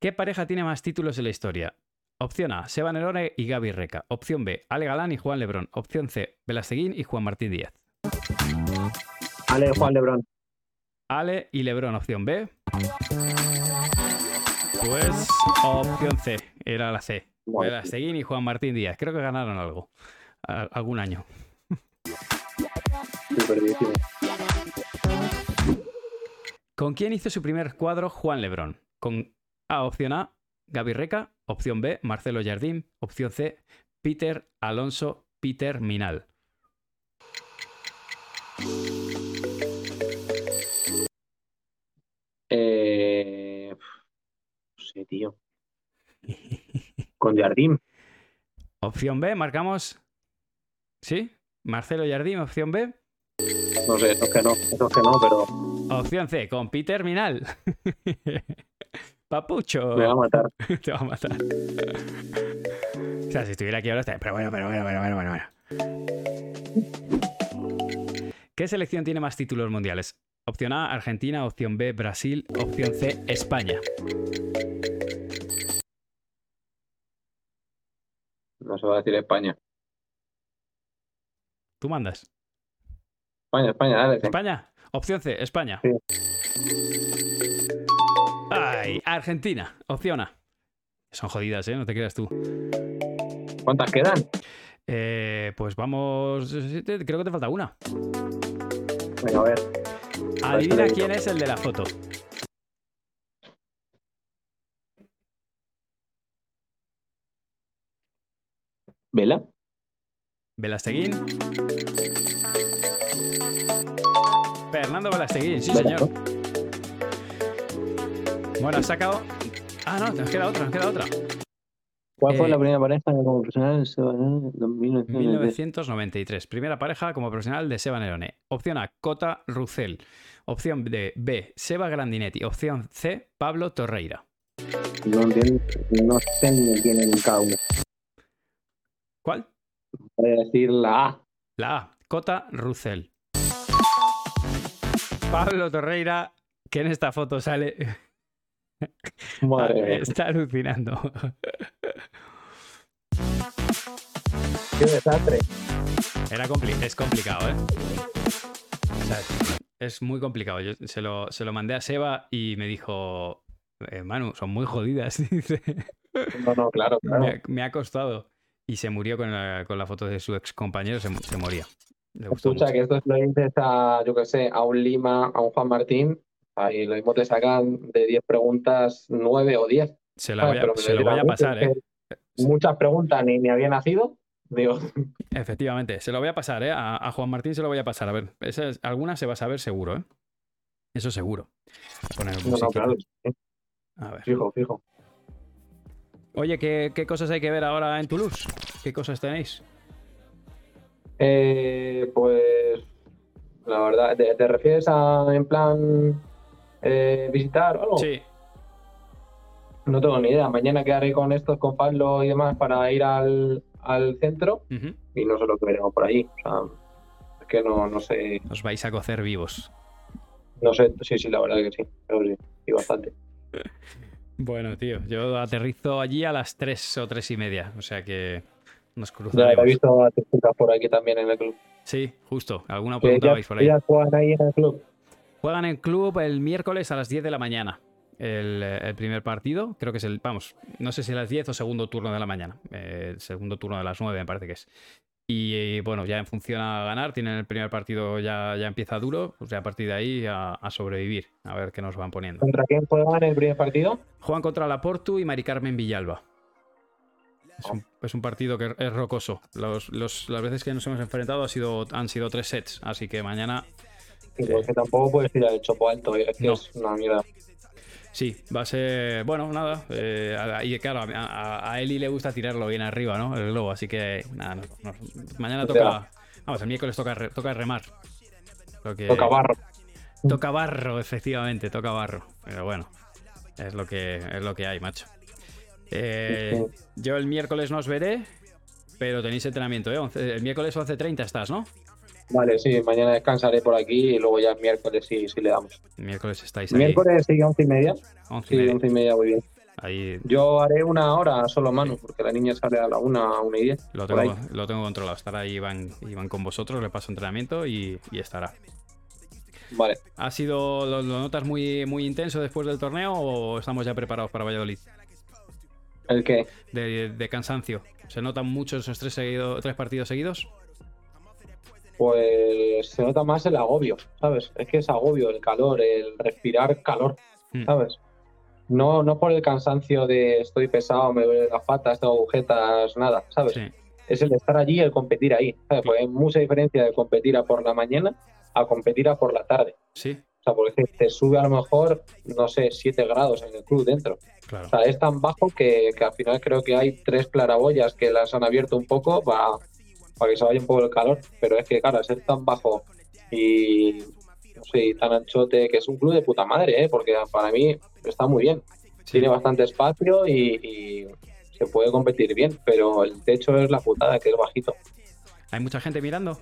¿Qué pareja tiene más títulos en la historia? Opción A, Seba Nerone y Gaby Reca. Opción B, Ale Galán y Juan Lebrón. Opción C, Belasteguín y Juan Martín Díaz. Ale Juan Lebrón. Ale y Lebrón, opción B. Pues opción C, era la C. Bueno, Belasteguín y Juan Martín Díaz. Creo que ganaron algo. a- algún año. ¿Con quién hizo su primer cuadro Juan Lebrón? Con A, opción A, Gaby Reca. Opción B, Marcelo Jardín. Opción C, Peter Alonso Peter Minal. No tío. Con Jardín. Opción B, marcamos. ¿Sí? Marcelo Jardín, opción B. No sé, esos que no, esos que no, pero Opción C, con Peter Minal. (laughs) Papucho. me va a matar. (laughs) Te va a matar. O sea, si estuviera aquí ahora estaría. Pero bueno, pero bueno, bueno, bueno, bueno, bueno. ¿Qué selección tiene más títulos mundiales? Opción A, Argentina. Opción B, Brasil. Opción C, España. No se va a decir España. ¿Tú mandas? España, España, dale. sí. ¿España? Opción C, España. Sí. Ay, Argentina. Opción A. Son jodidas, ¿eh? No te creas tú. ¿Cuántas quedan? Eh, pues vamos. Creo que te falta una. Venga, a ver. Adivina quién es el de la foto. ¿Vela? Belasteguín. Fernando Belasteguín, sí, Vela, señor. Bueno, has sacado. Ah, no, nos queda otra, nos queda otra. ¿Cuál fue Eh, la primera pareja como profesional en Seba Nerone? 1993? 1993. Primera pareja como profesional de Seba Nerone. Opción A, Cota Rucel. Opción B, B, Seba Grandinetti. Opción C, Pablo Torreira. No entiendo, no sé ni quién es cada uno. ¿Cuál? Voy a decir la A. La A, Cota Rucel. Pablo Torreira, que en esta foto sale. Madre (laughs) mía. Está alucinando. Qué desastre. Era compli- es complicado, ¿eh? O sea, es muy complicado. Yo se lo, se lo mandé a Seba y me dijo, eh, Manu, son muy jodidas. (laughs) Dice, No, no, claro, claro. me, ha, me ha costado. Y se murió con la, con la foto de su ex compañero, se, se moría. Le Escucha, mucho. que esto lo dices a, yo qué sé, a un Lima, a un Juan Martín, ahí lo mismo te sacan de 10 preguntas 9 o 10. Se, la ¿sabes? voy a, se lo voy a pasar, "Uy, ¿eh? muchas preguntas ni me había nacido. Digo, Efectivamente, se lo voy a pasar, ¿eh? A, a Juan Martín se lo voy a pasar. A ver, esa es- alguna se va a saber seguro, ¿eh? Eso seguro. Poner no, no, claro, A ver. fijo, fijo. Oye, ¿qué, qué cosas hay que ver ahora en Toulouse? ¿Qué cosas tenéis? Eh, pues la verdad, ¿te, te refieres a en plan eh, visitar o algo? Sí, No tengo ni idea. Mañana quedaré con estos, con Pablo y demás para ir al, al centro y no sé lo que veremos por allí. O sea, es que no, no sé, os vais a cocer vivos. no sé, sí, sí, la verdad que sí, pero sí, y bastante. Bueno, tío, yo aterrizo allí a las 3 o 3 y media, o sea que nos Ya cruzaremos. he visto a por aquí también en el club. Sí, justo, alguna pregunta ellas, vais por ahí. ellas juegan ahí en el club. Juegan en club el miércoles a las 10 de la mañana. El, el primer partido, creo que es el, vamos, no sé si a las 10 o segundo turno de la mañana. Eh, el segundo turno de las 9 me parece que es. Y eh, bueno, ya en función a ganar, tienen el primer partido ya, ya empieza duro, o sea, a partir de ahí a, a sobrevivir, a ver qué nos van poniendo. ¿Contra quién juegan el primer partido? Juegan contra la Portu y Mari Carmen Villalba. Es un, es un partido que es rocoso. Los- los- las veces que nos hemos enfrentado ha sido, han sido tres sets, así que mañana Sí, porque tampoco puedes tirar el chopo alto, es que No. es una mierda. Sí, va a ser. Bueno, nada. eh, a- y claro, a, Eli le gusta tirarlo bien arriba, ¿no? El globo, así que nada. no- no- mañana O sea- toca. Vamos, el miércoles toca, re- toca remar. Lo que- Toca barro. Toca barro, efectivamente, toca barro. Pero bueno, es lo que, es lo que hay, macho. Eh, yo el miércoles no os veré, pero tenéis entrenamiento, ¿eh? El miércoles 11.30 estás, ¿no? Vale, sí, mañana descansaré por aquí y luego ya el miércoles sí, sí le damos. Miércoles estáis ahí. Miércoles sí, once y media. 11 y Sí, media. once y media, muy bien. Ahí Yo haré una hora solo mano, porque la niña sale a la una, una y diez. lo tengo, lo tengo controlado. Estará ahí Iván, Iván con vosotros, le paso entrenamiento y, y estará. Vale. ¿Ha sido, lo, lo notas muy, muy intenso después del torneo o estamos ya preparados para Valladolid? ¿El qué? De, de cansancio. ¿Se notan mucho esos tres, seguido- tres partidos seguidos? Pues se nota más el agobio, ¿sabes? Es que es agobio, el calor, el respirar calor, Mm. ¿sabes? No, no por el cansancio de estoy pesado, me duelen las patas, tengo agujetas, nada, ¿sabes? Sí. Es el estar allí y el competir ahí, ¿sabes? Porque hay mucha diferencia de competir a por la mañana a competir a por la tarde. Sí, O sea, porque te sube a lo mejor, no sé, 7 grados en el club dentro. claro. O sea, es tan bajo que, que al final creo que hay tres claraboyas que las han abierto un poco para, para que se vaya un poco el calor. Pero es que, claro, al ser tan bajo y, no sé, tan anchote, que es un club de puta madre, ¿eh? porque para mí está muy bien. Sí. Tiene bastante espacio y, y se puede competir bien, pero el techo es la putada, que es bajito. ¿Hay mucha gente mirando?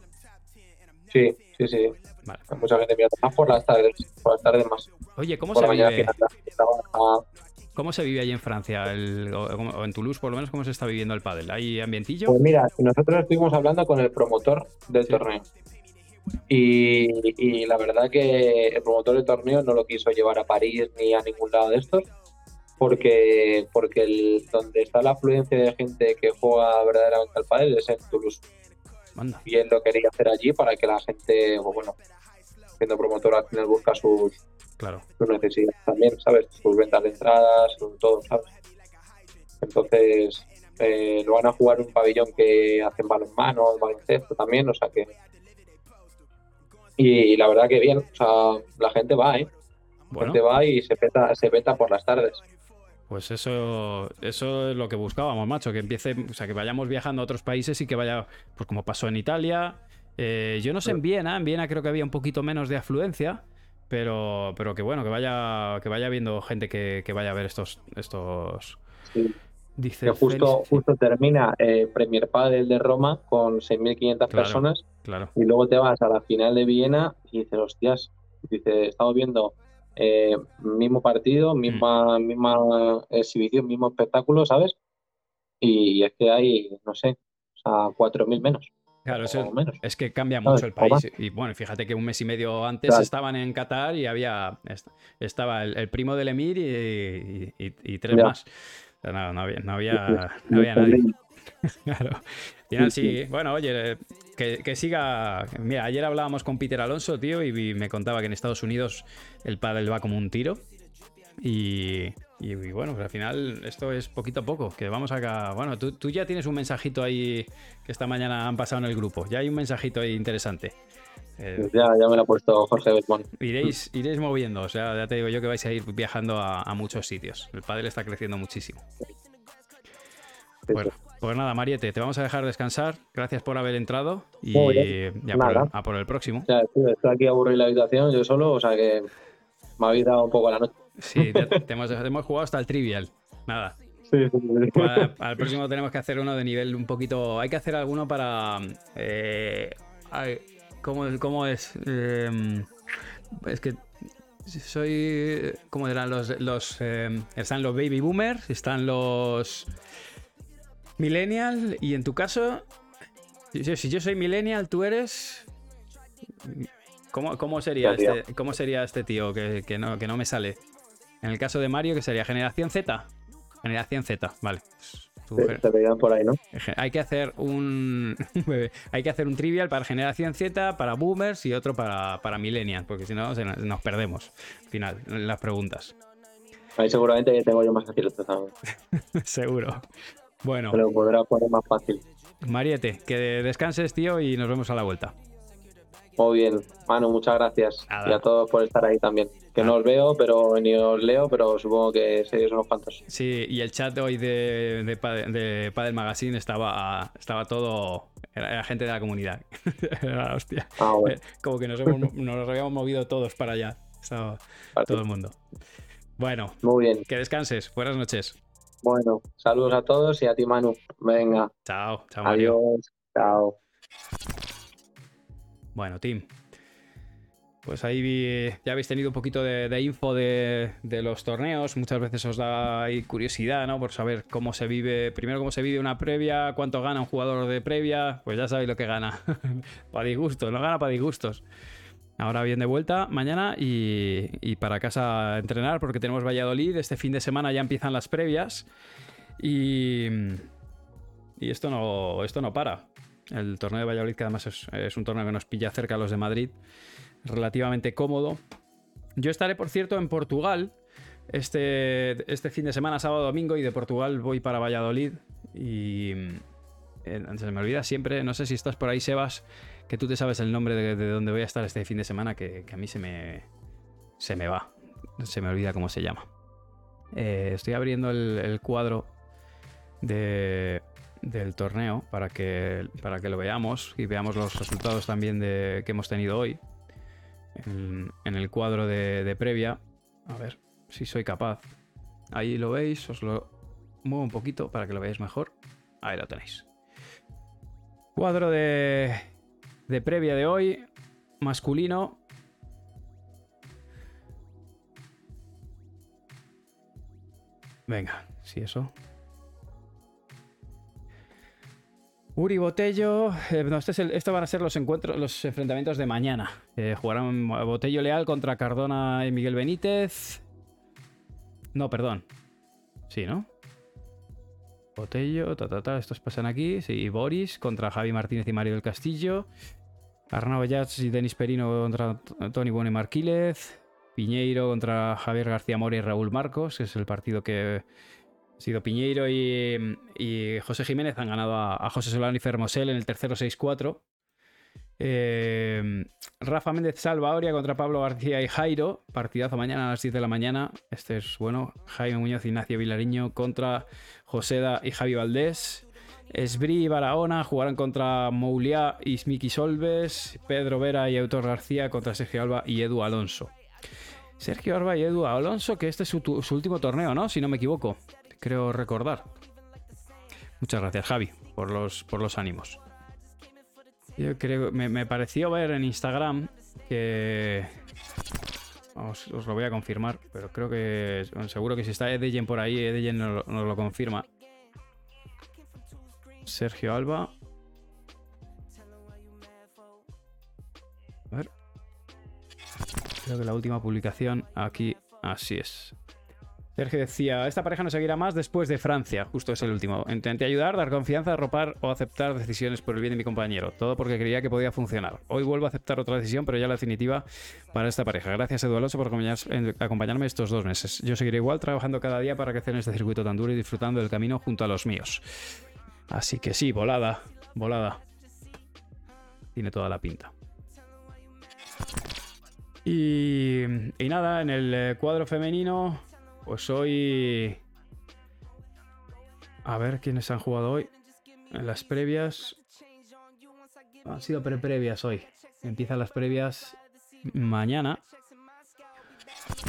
Sí, sí, sí. Vale. Hay mucha gente mirando. Más por las tardes, por las tardes más. Oye, ¿cómo Por se la mañana vive? trabaja- ¿Cómo se vive ahí en Francia? El- o, en Toulouse, por lo menos, ¿cómo se está viviendo el pádel? ¿Hay ambientillo? Pues mira, nosotros estuvimos hablando con el promotor del Sí. torneo. Y, y la verdad que el promotor del torneo no lo quiso llevar a París ni a ningún lado de estos, porque, porque el, donde está la afluencia de gente que juega verdaderamente al pádel es en Toulouse. Manda. Y él lo quería hacer allí para que la gente, pues bueno, siendo promotor al final busca sus, Claro. sus necesidades también, ¿sabes? Sus ventas de entradas, su todo, ¿sabes? Entonces, eh, lo van a jugar un pabellón que hacen balonmano, baloncesto también, o sea que. Y, la verdad que bien, o sea, la gente va, ¿eh? La Bueno, gente va y se peta, se peta por las tardes. pues eso, eso es lo que buscábamos, macho. Que empiece, o sea, que vayamos viajando a otros países y que vaya, pues como pasó en Italia. Eh, yo no sé en Viena, en Viena creo que había un poquito menos de afluencia. Pero, pero que bueno, que vaya, que vaya viendo gente que, que vaya a ver estos, estos. Sí. Dice Que justo, justo termina eh, Premier Padel de Roma con 6.500 Claro. personas Claro. y luego te vas a la final de Viena y dices, hostias, dice, estamos viendo eh, mismo partido, misma, misma exhibición, mismo espectáculo, ¿sabes? Y, es que hay, no sé, o sea, 4.000 menos. Claro, eso es que cambia ¿Sabes? mucho el país. Y bueno, fíjate que un mes y medio antes Claro. estaban en Qatar y había est- estaba el, el primo del Emir y, y- y- y tres Ya. más. No, no había, no había, no había nadie. (laughs) Claro. Sí, bueno, oye, que, que siga. Mira, ayer hablábamos con Peter Alonso, tío, y me contaba que en Estados Unidos el pádel va como un tiro. Y, Y, bueno, pues al final esto es poquito a poco, que vamos acá. Bueno, tú, tú, ya tienes un mensajito ahí que esta mañana han pasado en el grupo. Ya hay un mensajito ahí interesante. Eh, ya, ya me lo ha puesto Jorge Belmont. Iréis, iréis moviendo, o sea, ya te digo yo que vais a ir viajando a, muchos sitios. El padre está creciendo muchísimo. bueno, pues nada, Mariette, te vamos a dejar descansar. Gracias por haber entrado y, ya a, por el, próximo. Ya, estoy aquí aburrido en la habitación, yo solo, o sea que me habéis dado un poco la noche. Sí, te hemos, hemos, jugado hasta el trivial. Nada. Sí, sí, sí. al próximo tenemos que hacer uno de nivel un poquito. Hay que hacer alguno para. Eh, ¿cómo, es? Em, es que soy. ¿Cómo eran los. los em, están los baby boomers, están los. Millennial, y en tu caso. Si yo soy millennial, tú eres. ¿Cómo, sería, este, ¿cómo sería este tío que, no, que no me sale? En el caso de Mario, que sería generación Z. Generación Z, vale. Te, por ahí, ¿no? Hay que hacer un. (laughs) hay que hacer un trivial para generación Z, para boomers y otro para, para millennials, porque si no nos perdemos al final en las preguntas. Ahí seguramente tengo yo más fácil también. (laughs) Seguro. Bueno. Pero podrá poner más fácil. Mariette, que descanses, tío, y nos vemos a la vuelta. Muy bien, Manu, muchas gracias. Y a todos por estar ahí también. Que no os veo, pero ni os leo, pero supongo que seréis unos cuantos. Sí, y el chat hoy de, de, de Padel Magazine estaba, estaba todo. Era, gente de la comunidad. (laughs) hostia. Ah, eh, como que nos, nos habíamos movido todos para allá. Estaba todo el mundo. Bueno, muy bien. Que descanses. Buenas noches. Bueno, saludos a todos y a ti, Manu. Venga. Chao, chao, Mario. Adiós. Chao. Bueno, Tim. Pues ahí ya habéis tenido un poquito de, info de, los torneos. Muchas veces os da curiosidad, ¿no? Por saber cómo se vive, primero cómo se vive una previa, cuánto gana un jugador de previa. Pues ya sabéis lo que gana. (laughs) para disgustos, no gana para disgustos. Ahora bien de vuelta mañana y, para casa entrenar porque tenemos Valladolid. Este fin de semana ya empiezan las previas. Y, y esto, no, esto no para. El torneo de Valladolid, que además es, un torneo que nos pilla cerca a los de Madrid, relativamente cómodo. Yo estaré, por cierto, en Portugal este, este fin de semana, sábado, domingo, y de Portugal voy para Valladolid. Y eh, se me olvida siempre, no sé si estás por ahí, Sebas, que tú te sabes el nombre de, de dónde voy a estar este fin de semana, que, a mí se me, se me va. Se me olvida cómo se llama. Eh, estoy abriendo el cuadro de, del torneo para que, para que lo veamos y veamos los resultados también de, que hemos tenido hoy en, el cuadro de, previa. A ver si soy capaz. Ahí lo veis, os lo muevo un poquito para que lo veáis mejor. Ahí lo tenéis. Cuadro de, de previa de hoy, masculino. Venga, si eso. Uri Botello, eh, este esto van a ser los encuentros, los enfrentamientos de mañana. Eh, jugarán Botello Leal contra Cardona y Miguel Benítez. No, perdón. Sí, ¿no? Botello, ta, ta, ta, estos pasan aquí. Sí, Boris contra Javi Martínez y Mario del Castillo. Arnau Yats y Denis Perino contra Tony Bueno y Marquílez. Piñeiro contra Javier García Mora y Raúl Marcos, que es el partido que sido Piñeiro y, José Jiménez han ganado a, José Solano y Fermosel en el tercero 6-4. Eh, Rafa Méndez Salva contra Pablo García y Jairo. Partidazo mañana a las 10 de la mañana. Este es bueno. Jaime Muñoz, Ignacio Vilariño contra Joseda y Javi Valdés. Esbri y Barahona jugarán contra Mouliá y Smiki Solves. Pedro Vera y Autor García contra Sergio Alba y Edu Alonso. Sergio Alba y Edu Alonso, que este es su, su último torneo, ¿no? Si no me equivoco creo recordar. Muchas gracias, Javi, por los, por los ánimos. Yo creo, me, me pareció ver en Instagram que. os lo voy a confirmar, pero creo que. seguro que si está Edeyen por ahí, Edeyen nos, nos lo confirma. Sergio Alba. A ver. Creo que la última publicación aquí. Así es. Sergio decía, esta pareja no seguirá más después de Francia. Justo es el último. Intenté ayudar, dar confianza, arropar o aceptar decisiones por el bien de mi compañero. Todo porque creía que podía funcionar. Hoy vuelvo a aceptar otra decisión, pero ya la definitiva para esta pareja. Gracias, Edu Alonso, por acompañarme estos dos meses. Yo seguiré igual trabajando cada día para crecer en este circuito tan duro y disfrutando del camino junto a los míos. Así que sí, volada, volada. Tiene toda la pinta. Y, y nada, en el eh, cuadro femenino pues hoy... A ver quiénes han jugado hoy. En las previas... Han sido pre-previas hoy. Empiezan las previas mañana.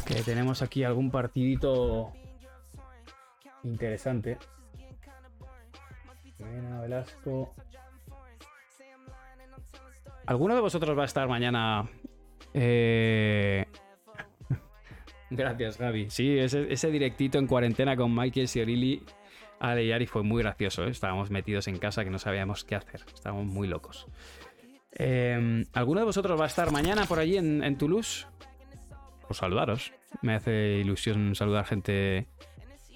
Que tenemos aquí algún partidito interesante. Velasco. ¿Alguno de vosotros va a estar mañana eh, Gracias, Gaby. Sí, ese, directito en cuarentena con Michael Siorilli, Ale y Ari fue muy gracioso. ¿eh? Estábamos metidos en casa que no sabíamos qué hacer. Estábamos muy locos. Em, ¿Alguno de vosotros va a estar mañana por allí en, Toulouse? Pues saludaros. Me hace ilusión saludar gente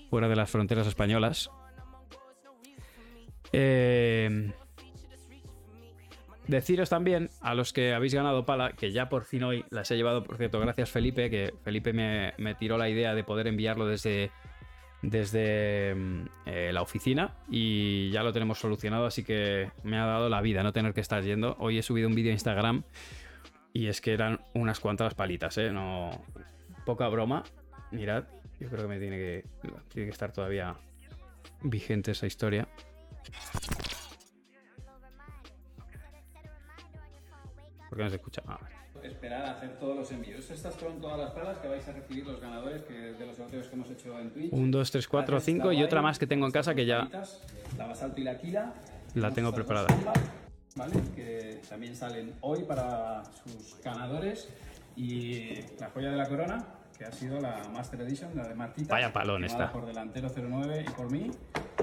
fuera de las fronteras españolas. Eh, Deciros también a los que habéis ganado pala, que ya por fin hoy las he llevado, por cierto, gracias Felipe, que Felipe me, tiró la idea de poder enviarlo desde, desde mm, eh, la oficina y ya lo tenemos solucionado, así que me ha dado la vida no tener que estar yendo. Hoy he subido un vídeo a Instagram y es que eran unas cuantas palitas, ¿eh? No, poca broma. Mirad, yo creo que me tiene que, tiene que estar todavía vigente esa historia. ¿Por qué no se escucha? Ah, Esperar a hacer todos los envíos. Estas son todas las palas que vais a recibir los ganadores que, de los sorteos que hemos hecho en Twitch. 1, 2, 3, 4, 5 y otra más que tengo en casa que ya la basalto y la quila. La tengo preparada. ¿Vale? Que también salen hoy para sus ganadores. Y la joya de la corona, que ha sido la Master Edition, la de Martita. Vaya palón esta. Por delantero 09 y por mí.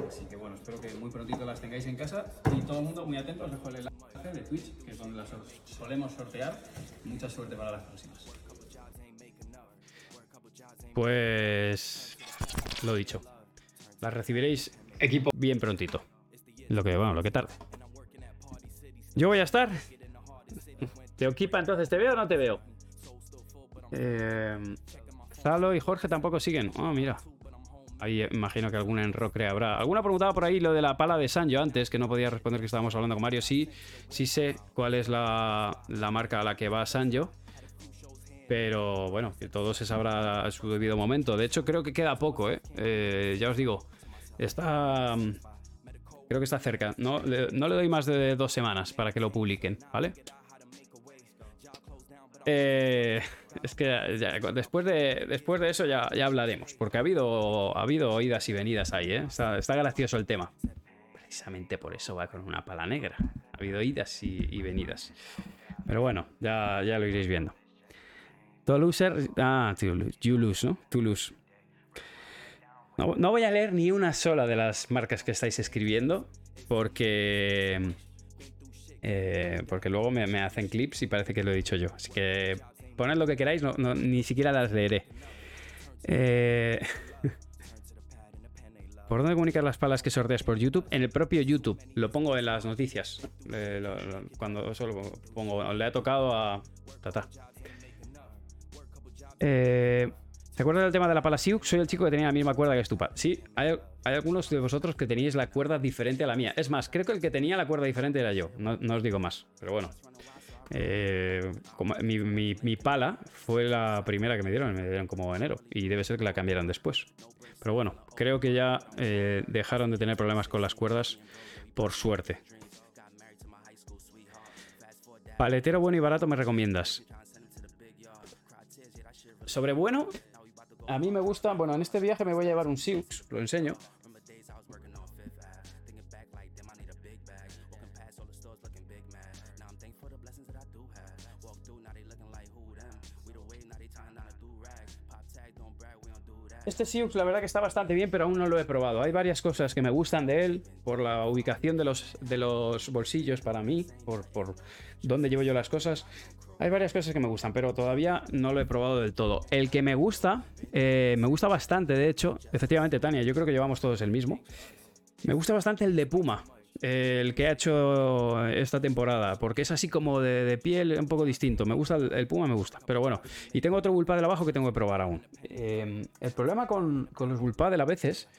Así que bueno, espero que muy prontito las tengáis en casa. Y todo el mundo muy atento, os dejo el enlace de Twitch, que es donde las solemos sortear. Mucha suerte para las próximas. Pues lo dicho. Las recibiréis equipo bien prontito. Lo que, bueno, lo que tarde. Yo voy a estar. ¿Te ocupa entonces? ¿Te veo o no te veo? Eh, Zalo y Jorge tampoco siguen. Oh, mira. Ahí imagino que algún enrocre habrá. Alguna preguntaba por ahí lo de la pala de Sanjo antes, que no podía responder que estábamos hablando con Mario. Sí, sí sé cuál es la, marca a la que va Sanjo. Pero bueno, que todo se sabrá a su debido momento. De hecho, creo que queda poco, ¿eh? eh ya os digo, está... Creo que está cerca. No, no le doy más de dos semanas para que lo publiquen, ¿vale? Eh, es que después, de, después de eso ya, ya, hablaremos, porque ha habido, ha habido idas y venidas ahí, ¿eh? está, gracioso el tema. Precisamente por eso va con una pala negra. Ha habido idas y, venidas. Pero bueno, ya, ya lo iréis viendo. Toulouse. Ah, Toulouse, ¿no? Toulouse. No, no voy a leer ni una sola de las marcas que estáis escribiendo, porque eh, porque luego me, hacen clips y parece que lo he dicho yo. Así que poned lo que queráis, ni siquiera las leeré. Eh, (laughs) ¿Por dónde comunicar las palas que sorteas por YouTube? En el propio YouTube. Lo pongo en las noticias. Eh, cuando solo pongo. Le ha tocado a. Tata. Eh. ¿Te acuerdas del tema de la pala Siuk? Soy el chico que tenía la misma cuerda que Stupa. Sí, hay, algunos de vosotros que teníais la cuerda diferente a la mía. Es más, creo que el que tenía la cuerda diferente era yo. No, os digo más, pero bueno. Eh, mi, pala fue la primera que me dieron, me dieron como enero. Y debe ser que la cambiaran después. Pero bueno, creo que ya eh, dejaron de tener problemas con las cuerdas, por suerte. Paletero bueno y barato me recomiendas. Sobre bueno, a mí me gusta, bueno, en este viaje me voy a llevar un Siux, lo enseño. Este Siux la verdad que está bastante bien, pero aún no lo he probado. Hay varias cosas que me gustan de él, por la ubicación de los, de los bolsillos para mí, por, por dónde llevo yo las cosas. Hay varias cosas que me gustan, pero todavía no lo he probado del todo. El que me gusta, eh, me gusta bastante, de hecho, efectivamente, Tania, yo creo que llevamos todos el mismo. Me gusta bastante el de Puma, el que ha hecho esta temporada, porque es así como de, piel un poco distinto. Me gusta el, Puma, me gusta. Pero bueno, y tengo otro Bullpadel abajo que tengo que probar aún. Em, el problema con, con los Bullpadel a veces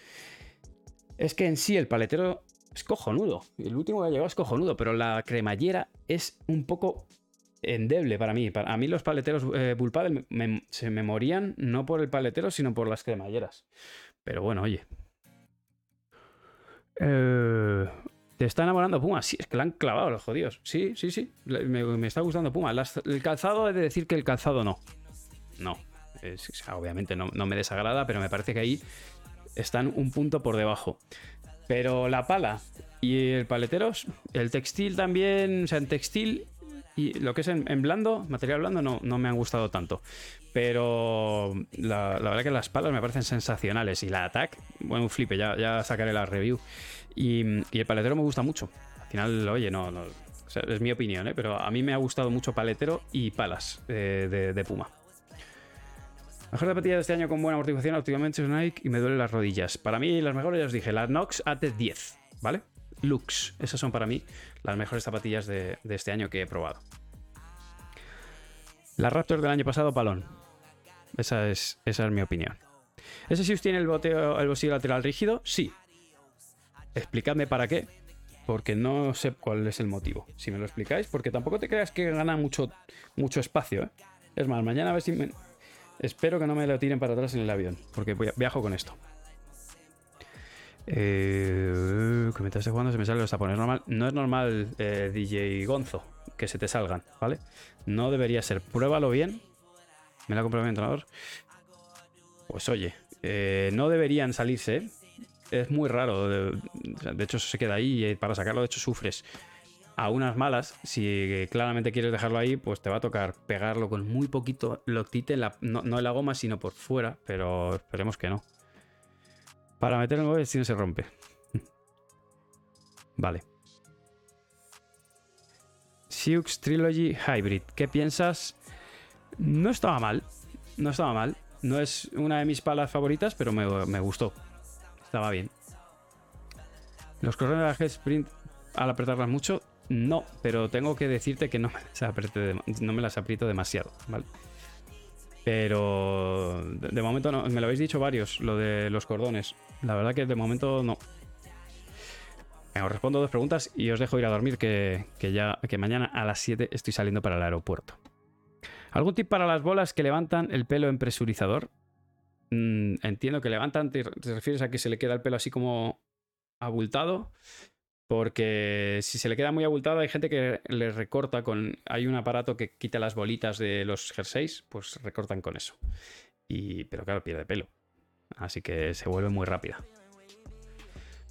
es que en sí el paletero es cojonudo. El último que ha llegado es cojonudo, pero la cremallera es un poco endeble para mí. a mí los paleteros eh, Bullpadel se me morían no por el paletero, sino por las cremalleras. Pero bueno, oye. Eh, te está enamorando Puma. Sí, es que la han clavado los jodidos. Sí, sí, sí. Me, está gustando Puma. el calzado, he de decir que el calzado no. No. obviamente no, me desagrada, pero me parece que ahí están un punto por debajo. Pero la pala y el paletero, el textil también, o sea, en textil y lo que es en, blando, material blando, no, no, me han gustado tanto. Pero la, verdad que las palas me parecen sensacionales. Y la attack, bueno, un flipe, ya, ya sacaré la review. Y, el paletero me gusta mucho. Al final, oye, no, no es mi opinión, ¿eh? pero a mí me ha gustado mucho paletero y palas eh, de, Puma. Mejor zapatilla de este año con buena amortiguación, últimamente es Nike y me duelen las rodillas. Para mí, las mejores ya os dije, las Nox AT10, ¿vale? Lux. Esas son para mí las mejores zapatillas de, este año que he probado. La Raptor del año pasado, palón. Esa es, esa es mi opinión. ¿Ese si tiene el, boteo, el bolsillo lateral rígido? Sí, explicadme para qué, porque no sé cuál es el motivo. Si me lo explicáis, porque tampoco te creas que gana mucho, mucho espacio. ¿eh? Es más, mañana a ver si me... Espero que no me lo tiren para atrás en el avión, porque viajo con esto. Eh, que me estás jugando se me sale los tapones. Normal, no es normal, eh, DJ Gonzo, que se te salgan, ¿vale? No debería ser. Pruébalo bien. Me la comprado mi entrenador. Pues oye, eh, no deberían salirse, ¿eh? Es muy raro. De, hecho, se queda ahí y para sacarlo, de hecho, sufres. A unas malas, si claramente quieres dejarlo ahí, pues te va a tocar pegarlo con muy poquito loctite, no, en la goma, sino por fuera, pero esperemos que no. Para meter el móvil si no se rompe. (laughs) vale. Siux Trilogy Hybrid. ¿Qué piensas? No estaba mal. No estaba mal. No es una de mis palas favoritas, pero me gustó. Estaba bien. Los corredores de la Head Sprint al apretarlas mucho, no, pero tengo que decirte que no me las, no me las aprieto demasiado, ¿vale? Pero de, momento no, me lo habéis dicho varios, lo de los cordones. La verdad que de momento no. os respondo dos preguntas y os dejo ir a dormir que, que ya que mañana a las 7 estoy saliendo para el aeropuerto. ¿Algún tip para las bolas que levantan el pelo en presurizador? Mm, entiendo que levantan, te, refieres a que se le queda el pelo así como abultado. Porque si se le queda muy abultado, hay gente que le recorta con. Hay un aparato que quita las bolitas de los jerseys, pues recortan con eso. Y, pero claro, pierde pelo. Así que se vuelve muy rápida.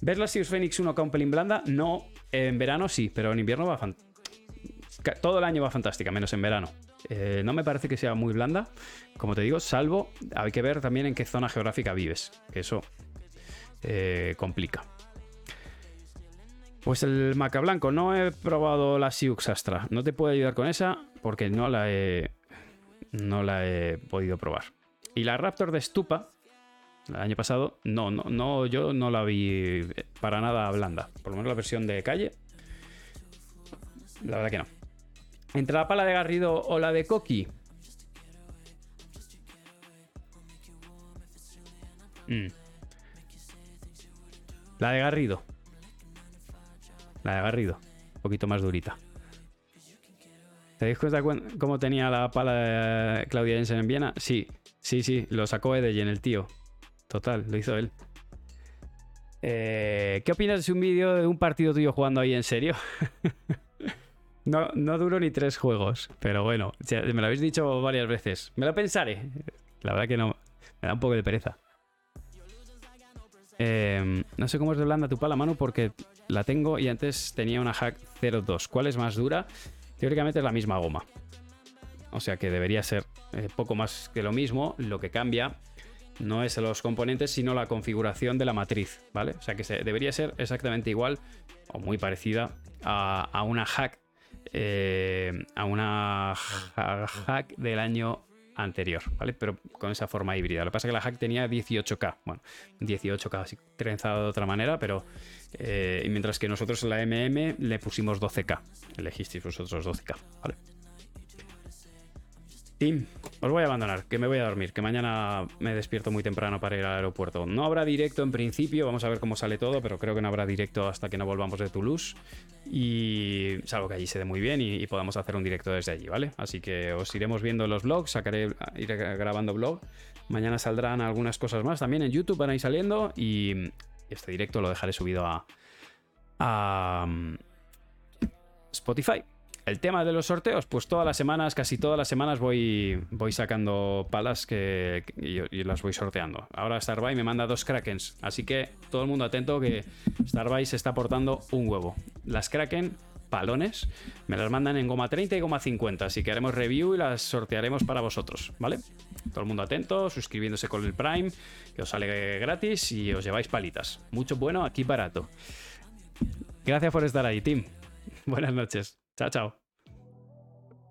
¿Ves la Sirius Phoenix 1 un pelín blanda? No, en verano sí, pero en invierno va Todo el año va fantástica, menos en verano. Eh, no me parece que sea muy blanda, como te digo, salvo hay que ver también en qué zona geográfica vives, que eso eh, complica. Pues el maca blanco, no he probado la Siux Astra, no te puedo ayudar con esa porque no la he, no la he podido probar. Y la Raptor de Stupa, el año pasado, no, no, no, yo no la vi para nada blanda, por lo menos la versión de calle, la verdad que no. Entre la pala de Garrido o la de Coqui. Mm. La de Garrido. La de Garrido. Un poquito más durita. ¿Te das cuenta cómo tenía la pala de Claudia Jensen en Viena? Sí, sí, sí. Lo sacó Edeyen, el tío. Total, lo hizo él. Eh, ¿Qué opinas de un vídeo de un partido tuyo jugando ahí en serio? (laughs) No, no duro ni tres juegos, pero bueno, me lo habéis dicho varias veces. Me lo pensaré. La verdad que no, me da un poco de pereza. Em, no sé cómo es de blanda tu pala, mano, porque la tengo y antes tenía una Hack 02. ¿Cuál es más dura? Teóricamente es la misma goma. O sea que debería ser eh, poco más que lo mismo. Lo que cambia no es los componentes, sino la configuración de la matriz, ¿vale? O sea que debería ser exactamente igual o muy parecida a, una hack, eh, a una hack del año anterior, ¿vale? Pero con esa forma híbrida. Lo que pasa es que la hack tenía 18K, bueno, 18K así trenzado de otra manera, pero eh, mientras que nosotros en la MM le pusimos 12K, elegisteis vosotros 12K, ¿vale? Team, os voy a abandonar, que me voy a dormir, que mañana me despierto muy temprano para ir al aeropuerto. No habrá directo en principio, vamos a ver cómo sale todo, pero creo que no habrá directo hasta que no volvamos de Toulouse. Y salvo que allí se dé muy bien y, podamos hacer un directo desde allí, ¿vale? Así que os iremos viendo los vlogs, sacaré, iré grabando vlog. Mañana saldrán algunas cosas más también en YouTube, van a ir saliendo y este directo lo dejaré subido a, a mm, Spotify. El tema de los sorteos, pues todas las semanas, casi todas las semanas voy, voy sacando palas que, y, las voy sorteando. Ahora Starbuy me manda dos Krakens, así que todo el mundo atento que Starbuy se está aportando un huevo. Las Kraken, palones, me las mandan en goma 30 y goma 50, así que haremos review y las sortearemos para vosotros, ¿vale? Todo el mundo atento, suscribiéndose con el Prime, que os sale gratis y os lleváis palitas. Mucho bueno, aquí barato. Gracias por estar ahí, Tim. (laughs) Buenas noches. Chao, chao.